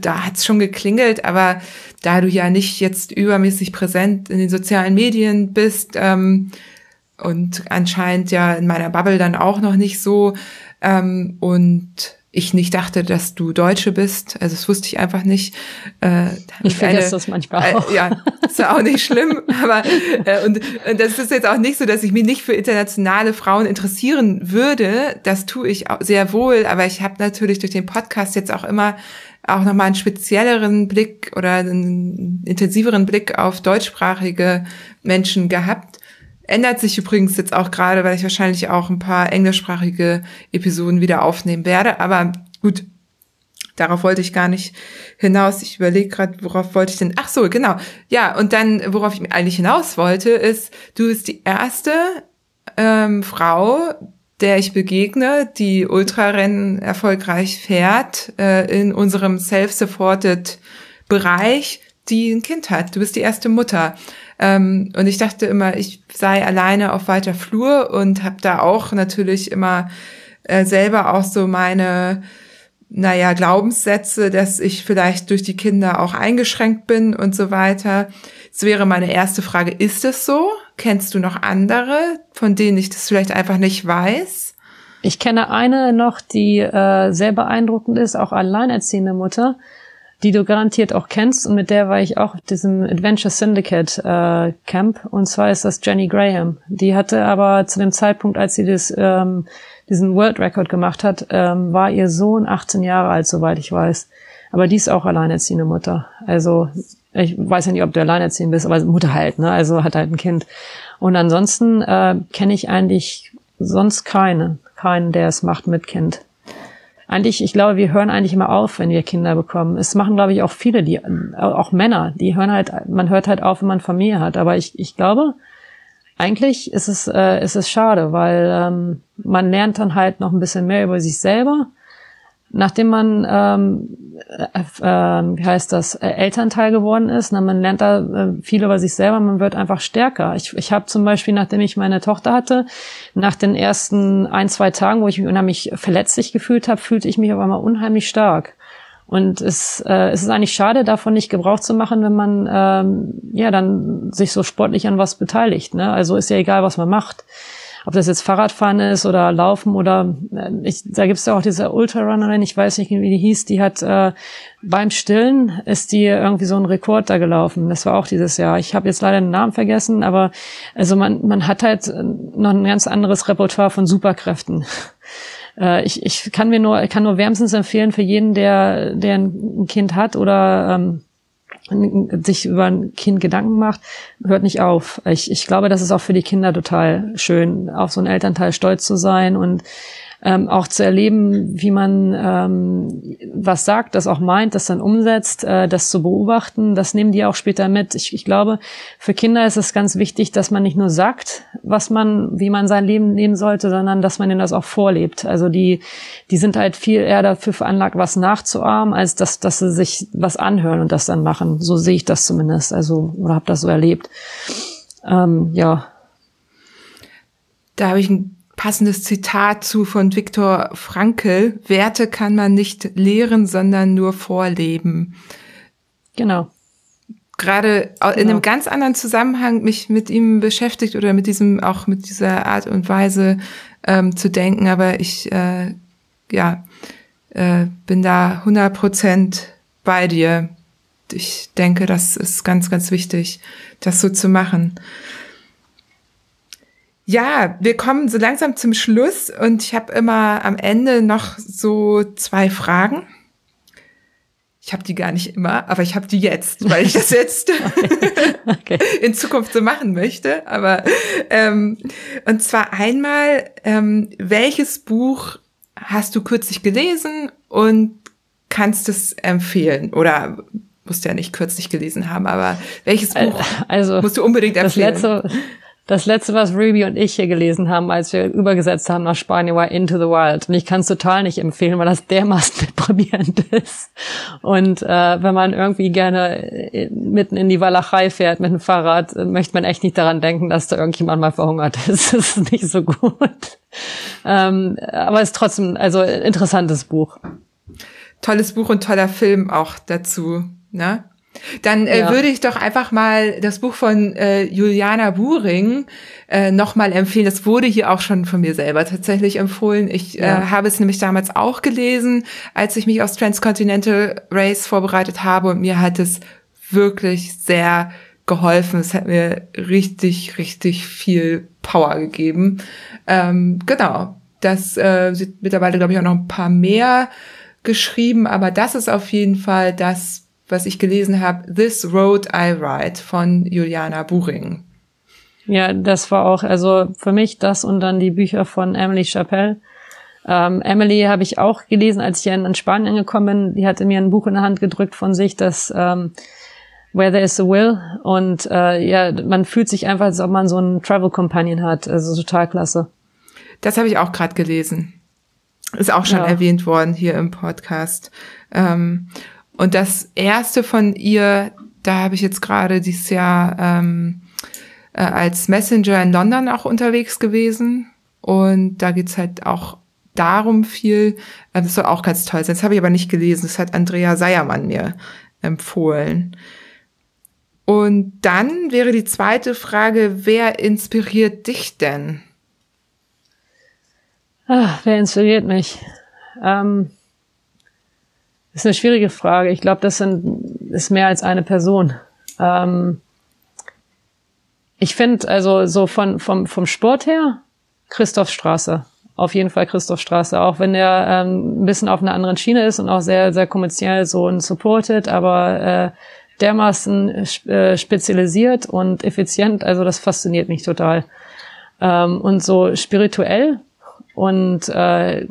Speaker 2: da hat's schon geklingelt, aber da du ja nicht jetzt übermäßig präsent in den sozialen Medien bist ähm, und anscheinend ja in meiner Bubble dann auch noch nicht so ähm, und ich nicht dachte, dass du Deutsche bist, also das wusste ich einfach nicht.
Speaker 3: Äh, ich vergesse das manchmal
Speaker 2: auch. Äh, ja, ist ja auch nicht schlimm, aber äh, und, und das ist jetzt auch nicht so, dass ich mich nicht für internationale Frauen interessieren würde. Das tue ich auch sehr wohl, aber ich habe natürlich durch den Podcast jetzt auch immer auch nochmal einen spezielleren Blick oder einen intensiveren Blick auf deutschsprachige Menschen gehabt. Ändert sich übrigens jetzt auch gerade, weil ich wahrscheinlich auch ein paar englischsprachige Episoden wieder aufnehmen werde. Aber gut, darauf wollte ich gar nicht hinaus. Ich überlege gerade, worauf wollte ich denn? Ach so, genau. Ja, und dann, worauf ich eigentlich hinaus wollte, ist, du bist die erste ähm, Frau, der ich begegne, die Ultrarennen erfolgreich fährt, äh, in unserem self-supported Bereich, die ein Kind hat. Du bist die erste Mutter. Ähm, und ich dachte immer, ich sei alleine auf weiter Flur und habe da auch natürlich immer äh, selber auch so meine naja, Glaubenssätze, dass ich vielleicht durch die Kinder auch eingeschränkt bin und so weiter. Es wäre meine erste Frage, ist es so? Kennst du noch andere, von denen ich das vielleicht einfach nicht weiß?
Speaker 3: Ich kenne eine noch, die äh, sehr beeindruckend ist, auch alleinerziehende Mutter. die du garantiert auch kennst und mit der war ich auch auf diesem Adventure Syndicate äh, Camp und zwar ist das Jenny Graham. Die hatte aber zu dem Zeitpunkt, als sie das, ähm, diesen World Record gemacht hat, ähm, war ihr Sohn 18 Jahre alt, soweit ich weiß. Aber die ist auch alleinerziehende Mutter. Also ich weiß ja nicht, ob du alleinerziehend bist, aber Mutter halt, ne? Also hat halt ein Kind. Und ansonsten äh, kenne ich eigentlich sonst keinen, keinen, der es macht mit Kind. Eigentlich, ich glaube, wir hören eigentlich immer auf, wenn wir Kinder bekommen. Es machen, glaube ich, auch viele, die, auch Männer, die hören halt, man hört halt auf, wenn man Familie hat. Aber ich, ich glaube, eigentlich ist es, äh, ist es schade, weil ähm, man lernt dann halt noch ein bisschen mehr über sich selber nachdem man, ähm, äh, äh, wie heißt das, äh, Elternteil geworden ist, na, man lernt da äh, viel über sich selber, man wird einfach stärker. Ich, ich habe zum Beispiel, nachdem ich meine Tochter hatte, nach den ersten ein, zwei Tagen, wo ich mich unheimlich verletzlich gefühlt habe, fühlte ich mich auf einmal unheimlich stark. Und es, äh, es ist eigentlich schade, davon nicht Gebrauch zu machen, wenn man ähm, ja dann sich so sportlich an was beteiligt. Ne? Also ist ja egal, was man macht ob das jetzt Fahrradfahren ist oder Laufen oder äh, ich, da gibt's ja auch diese Ultrarunnerin, ich weiß nicht, wie die hieß, die hat äh, beim Stillen ist die irgendwie so ein Rekord da gelaufen. Das war auch dieses Jahr. Ich habe jetzt leider den Namen vergessen, aber also man, man hat halt noch ein ganz anderes Repertoire von Superkräften äh, ich, ich kann mir nur, kann nur wärmstens empfehlen für jeden, der, der ein Kind hat oder ähm, sich über ein Kind Gedanken macht, hört nicht auf. Ich, ich glaube, das ist auch für die Kinder total schön, auf so einen Elternteil stolz zu sein und ähm, auch zu erleben, wie man ähm, was sagt, das auch meint, das dann umsetzt, äh, das zu beobachten, das nehmen die auch später mit. Ich, ich glaube, für Kinder ist es ganz wichtig, dass man nicht nur sagt, was man, wie man sein Leben leben sollte, sondern dass man ihnen das auch vorlebt. Also die, die sind halt viel eher dafür veranlagt, was nachzuahmen, als dass, dass sie sich was anhören und das dann machen. So sehe ich das zumindest. Also oder habe das so erlebt. Ähm, ja.
Speaker 2: Da habe ich ein passendes Zitat zu von Viktor Frankl. Werte kann man nicht lehren, sondern nur vorleben.
Speaker 3: Genau.
Speaker 2: Gerade genau. in einem ganz anderen Zusammenhang mich mit ihm beschäftigt oder mit diesem, auch mit dieser Art und Weise ähm, zu denken. Aber ich, äh, ja, äh, bin da 100 Prozent bei dir. Ich denke, das ist ganz, ganz wichtig, das so zu machen. Ja, wir kommen so langsam zum Schluss und ich habe immer am Ende noch so zwei Fragen. Ich habe die gar nicht immer, aber ich habe die jetzt, weil ich das jetzt okay. in Zukunft so machen möchte. Aber ähm, und zwar einmal, ähm, welches Buch hast du kürzlich gelesen und kannst es empfehlen? Oder musst ja nicht kürzlich gelesen haben, aber welches Buch also, musst du unbedingt empfehlen?
Speaker 3: Das letzte, das letzte, was Ruby und ich hier gelesen haben, als wir übergesetzt haben nach Spanien, war Into the Wild. Und ich kann es total nicht empfehlen, weil das dermaßen deprimierend ist. Und äh, wenn man irgendwie gerne äh, mitten in die Walachei fährt mit dem Fahrrad, äh, möchte man echt nicht daran denken, dass da irgendjemand mal verhungert ist. Das ist nicht so gut. Ähm, aber es ist trotzdem, also interessantes Buch.
Speaker 2: Tolles Buch und toller Film auch dazu. Ne? Dann äh, ja. würde ich doch einfach mal das Buch von äh, Juliana Buring äh, nochmal empfehlen. Das wurde hier auch schon von mir selber tatsächlich empfohlen. Ich äh, ja. äh, habe es nämlich damals auch gelesen, als ich mich aufs Transcontinental Race vorbereitet habe und mir hat es wirklich sehr geholfen. Es hat mir richtig, richtig viel Power gegeben. Ähm, genau. Das äh, sind mittlerweile, glaube ich, auch noch ein paar mehr geschrieben, aber das ist auf jeden Fall das was ich gelesen habe, This Road I Ride von Juliana Buring.
Speaker 3: Ja, das war auch, also für mich das und dann die Bücher von Emily Chappelle. Ähm, Emily habe ich auch gelesen, als ich in, in Spanien angekommen bin. Die hatte mir ein Buch in der Hand gedrückt von sich, das ähm, Where There Is a Will. Und äh, ja, man fühlt sich einfach, als ob man so einen Travel Companion hat. Also total klasse.
Speaker 2: Das habe ich auch gerade gelesen. Ist auch schon ja. erwähnt worden hier im Podcast. Ähm, und das erste von ihr, da habe ich jetzt gerade dieses Jahr ähm, äh, als Messenger in London auch unterwegs gewesen. Und da geht's halt auch darum viel. Äh, das soll auch ganz toll sein. Das habe ich aber nicht gelesen. Das hat Andrea Seiermann mir empfohlen. Und dann wäre die zweite Frage, wer inspiriert dich denn?
Speaker 3: Ach, wer inspiriert mich? Ähm, Das ist eine schwierige Frage. Ich glaube, das sind, ist mehr als eine Person. Ähm, ich finde, also so von, vom, vom Sport her, Christoph Straße. Auf jeden Fall Christoph Straße, auch wenn er ähm, ein bisschen auf einer anderen Schiene ist und auch sehr, sehr kommerziell so und supported, aber äh, dermaßen äh, spezialisiert und effizient, also das fasziniert mich total. Ähm, und so spirituell und äh,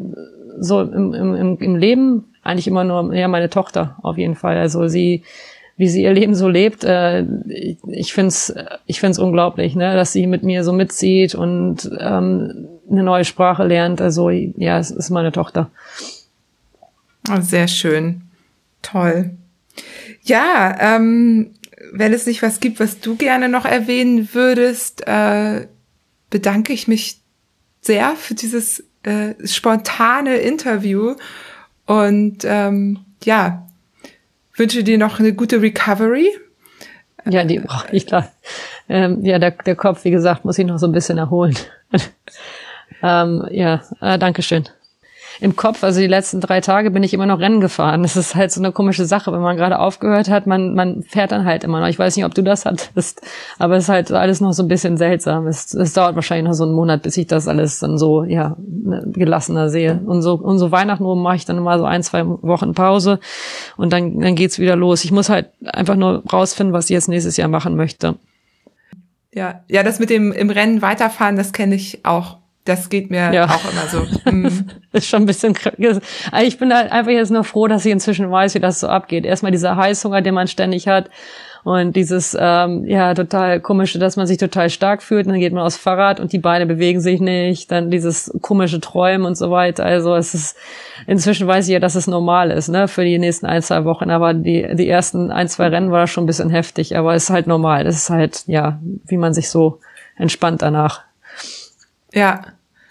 Speaker 3: so im, im, im Leben eigentlich immer nur ja meine Tochter auf jeden Fall. Also sie wie sie ihr Leben so lebt, äh, ich, ich finde es ich find's unglaublich, ne, dass sie mit mir so mitzieht und ähm, eine neue Sprache lernt. Also ja, es ist meine Tochter.
Speaker 2: Oh, sehr schön. Toll. Ja, ähm, wenn es nicht was gibt, was du gerne noch erwähnen würdest, äh, bedanke ich mich sehr für dieses äh, spontane Interview und ähm, ja, wünsche dir noch eine gute Recovery.
Speaker 3: Ja, die, oh, ich glaube, ähm, ja, der, der Kopf, wie gesagt, muss ich noch so ein bisschen erholen. ähm, ja, äh, Dankeschön im Kopf. Also die letzten drei Tage bin ich immer noch Rennen gefahren. Das ist halt so eine komische Sache, wenn man gerade aufgehört hat, man, man fährt dann halt immer noch. Ich weiß nicht, ob du das hattest, aber es ist halt alles noch so ein bisschen seltsam. Es, es dauert wahrscheinlich noch so einen Monat, bis ich das alles dann so, ja, ne, gelassener sehe. Und so, und so Weihnachten rum mache ich dann mal so ein, zwei Wochen Pause und dann, dann geht's wieder los. Ich muss halt einfach nur rausfinden, was ich jetzt nächstes Jahr machen möchte.
Speaker 2: Ja, ja, das mit dem im Rennen weiterfahren, das kenne ich auch. Das geht mir ja. auch immer so.
Speaker 3: Mhm. ist schon ein bisschen also Ich bin halt einfach jetzt nur froh, dass ich inzwischen weiß, wie das so abgeht. Erstmal dieser Heißhunger, den man ständig hat. Und dieses, ähm, ja, total komische, dass man sich total stark fühlt. Und dann geht man aufs Fahrrad und die Beine bewegen sich nicht. Dann dieses komische Träumen und so weiter. Also es ist, inzwischen weiß ich ja, dass es normal ist, ne, für die nächsten ein, zwei Wochen. Aber die, die ersten ein, zwei Rennen war schon ein bisschen heftig. Aber es ist halt normal. Das ist halt, ja, wie man sich so entspannt danach.
Speaker 2: Ja,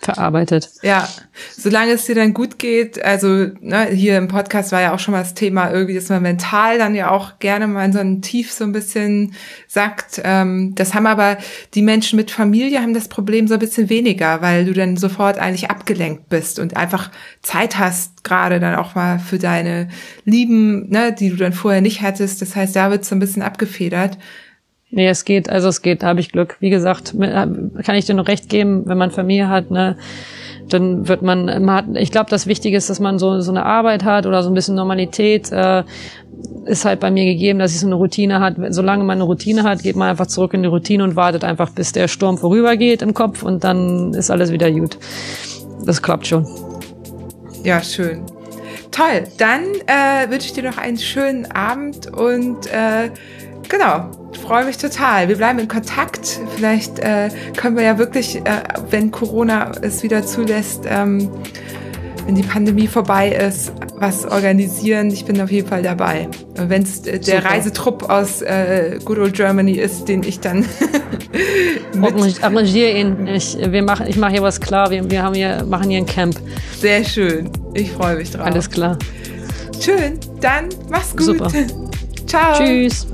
Speaker 3: verarbeitet.
Speaker 2: Ja, solange es dir dann gut geht, also ne, hier im Podcast war ja auch schon mal das Thema irgendwie, dass man mental dann ja auch gerne mal in so ein Tief so ein bisschen sagt. Ähm, das haben aber die Menschen mit Familie haben das Problem so ein bisschen weniger, weil du dann sofort eigentlich abgelenkt bist und einfach Zeit hast, gerade dann auch mal für deine Lieben, ne, die du dann vorher nicht hattest. Das heißt, da wird so ein bisschen abgefedert.
Speaker 3: Nee, es geht, also es geht, da habe ich Glück. Wie gesagt, äh, kann ich dir noch recht geben, wenn man Familie hat, ne, dann wird man, man hat, ich glaube, das Wichtige ist, dass man so, so eine Arbeit hat oder so ein bisschen Normalität. Äh, ist halt bei mir gegeben, dass ich so eine Routine hat. Solange man eine Routine hat, geht man einfach zurück in die Routine und wartet einfach, bis der Sturm vorübergeht im Kopf und dann ist alles wieder gut. Das klappt schon.
Speaker 2: Ja, schön. Toll. Dann äh, wünsche ich dir noch einen schönen Abend und äh, genau, freue mich total. Wir bleiben in Kontakt. Vielleicht äh, können wir ja wirklich, äh, wenn Corona es wieder zulässt, ähm, wenn die Pandemie vorbei ist, was organisieren. Ich bin auf jeden Fall dabei. Wenn es der Super. Reisetrupp aus äh, Good Old Germany ist, den ich dann
Speaker 3: arrangiere ihn. Ich, wir machen, ich mache hier was klar. Wir, wir haben hier, machen hier ein Camp.
Speaker 2: Sehr schön. Ich freue mich drauf.
Speaker 3: Alles klar.
Speaker 2: Schön. Dann mach's gut.
Speaker 3: Super.
Speaker 2: Ciao.
Speaker 3: Tschüss.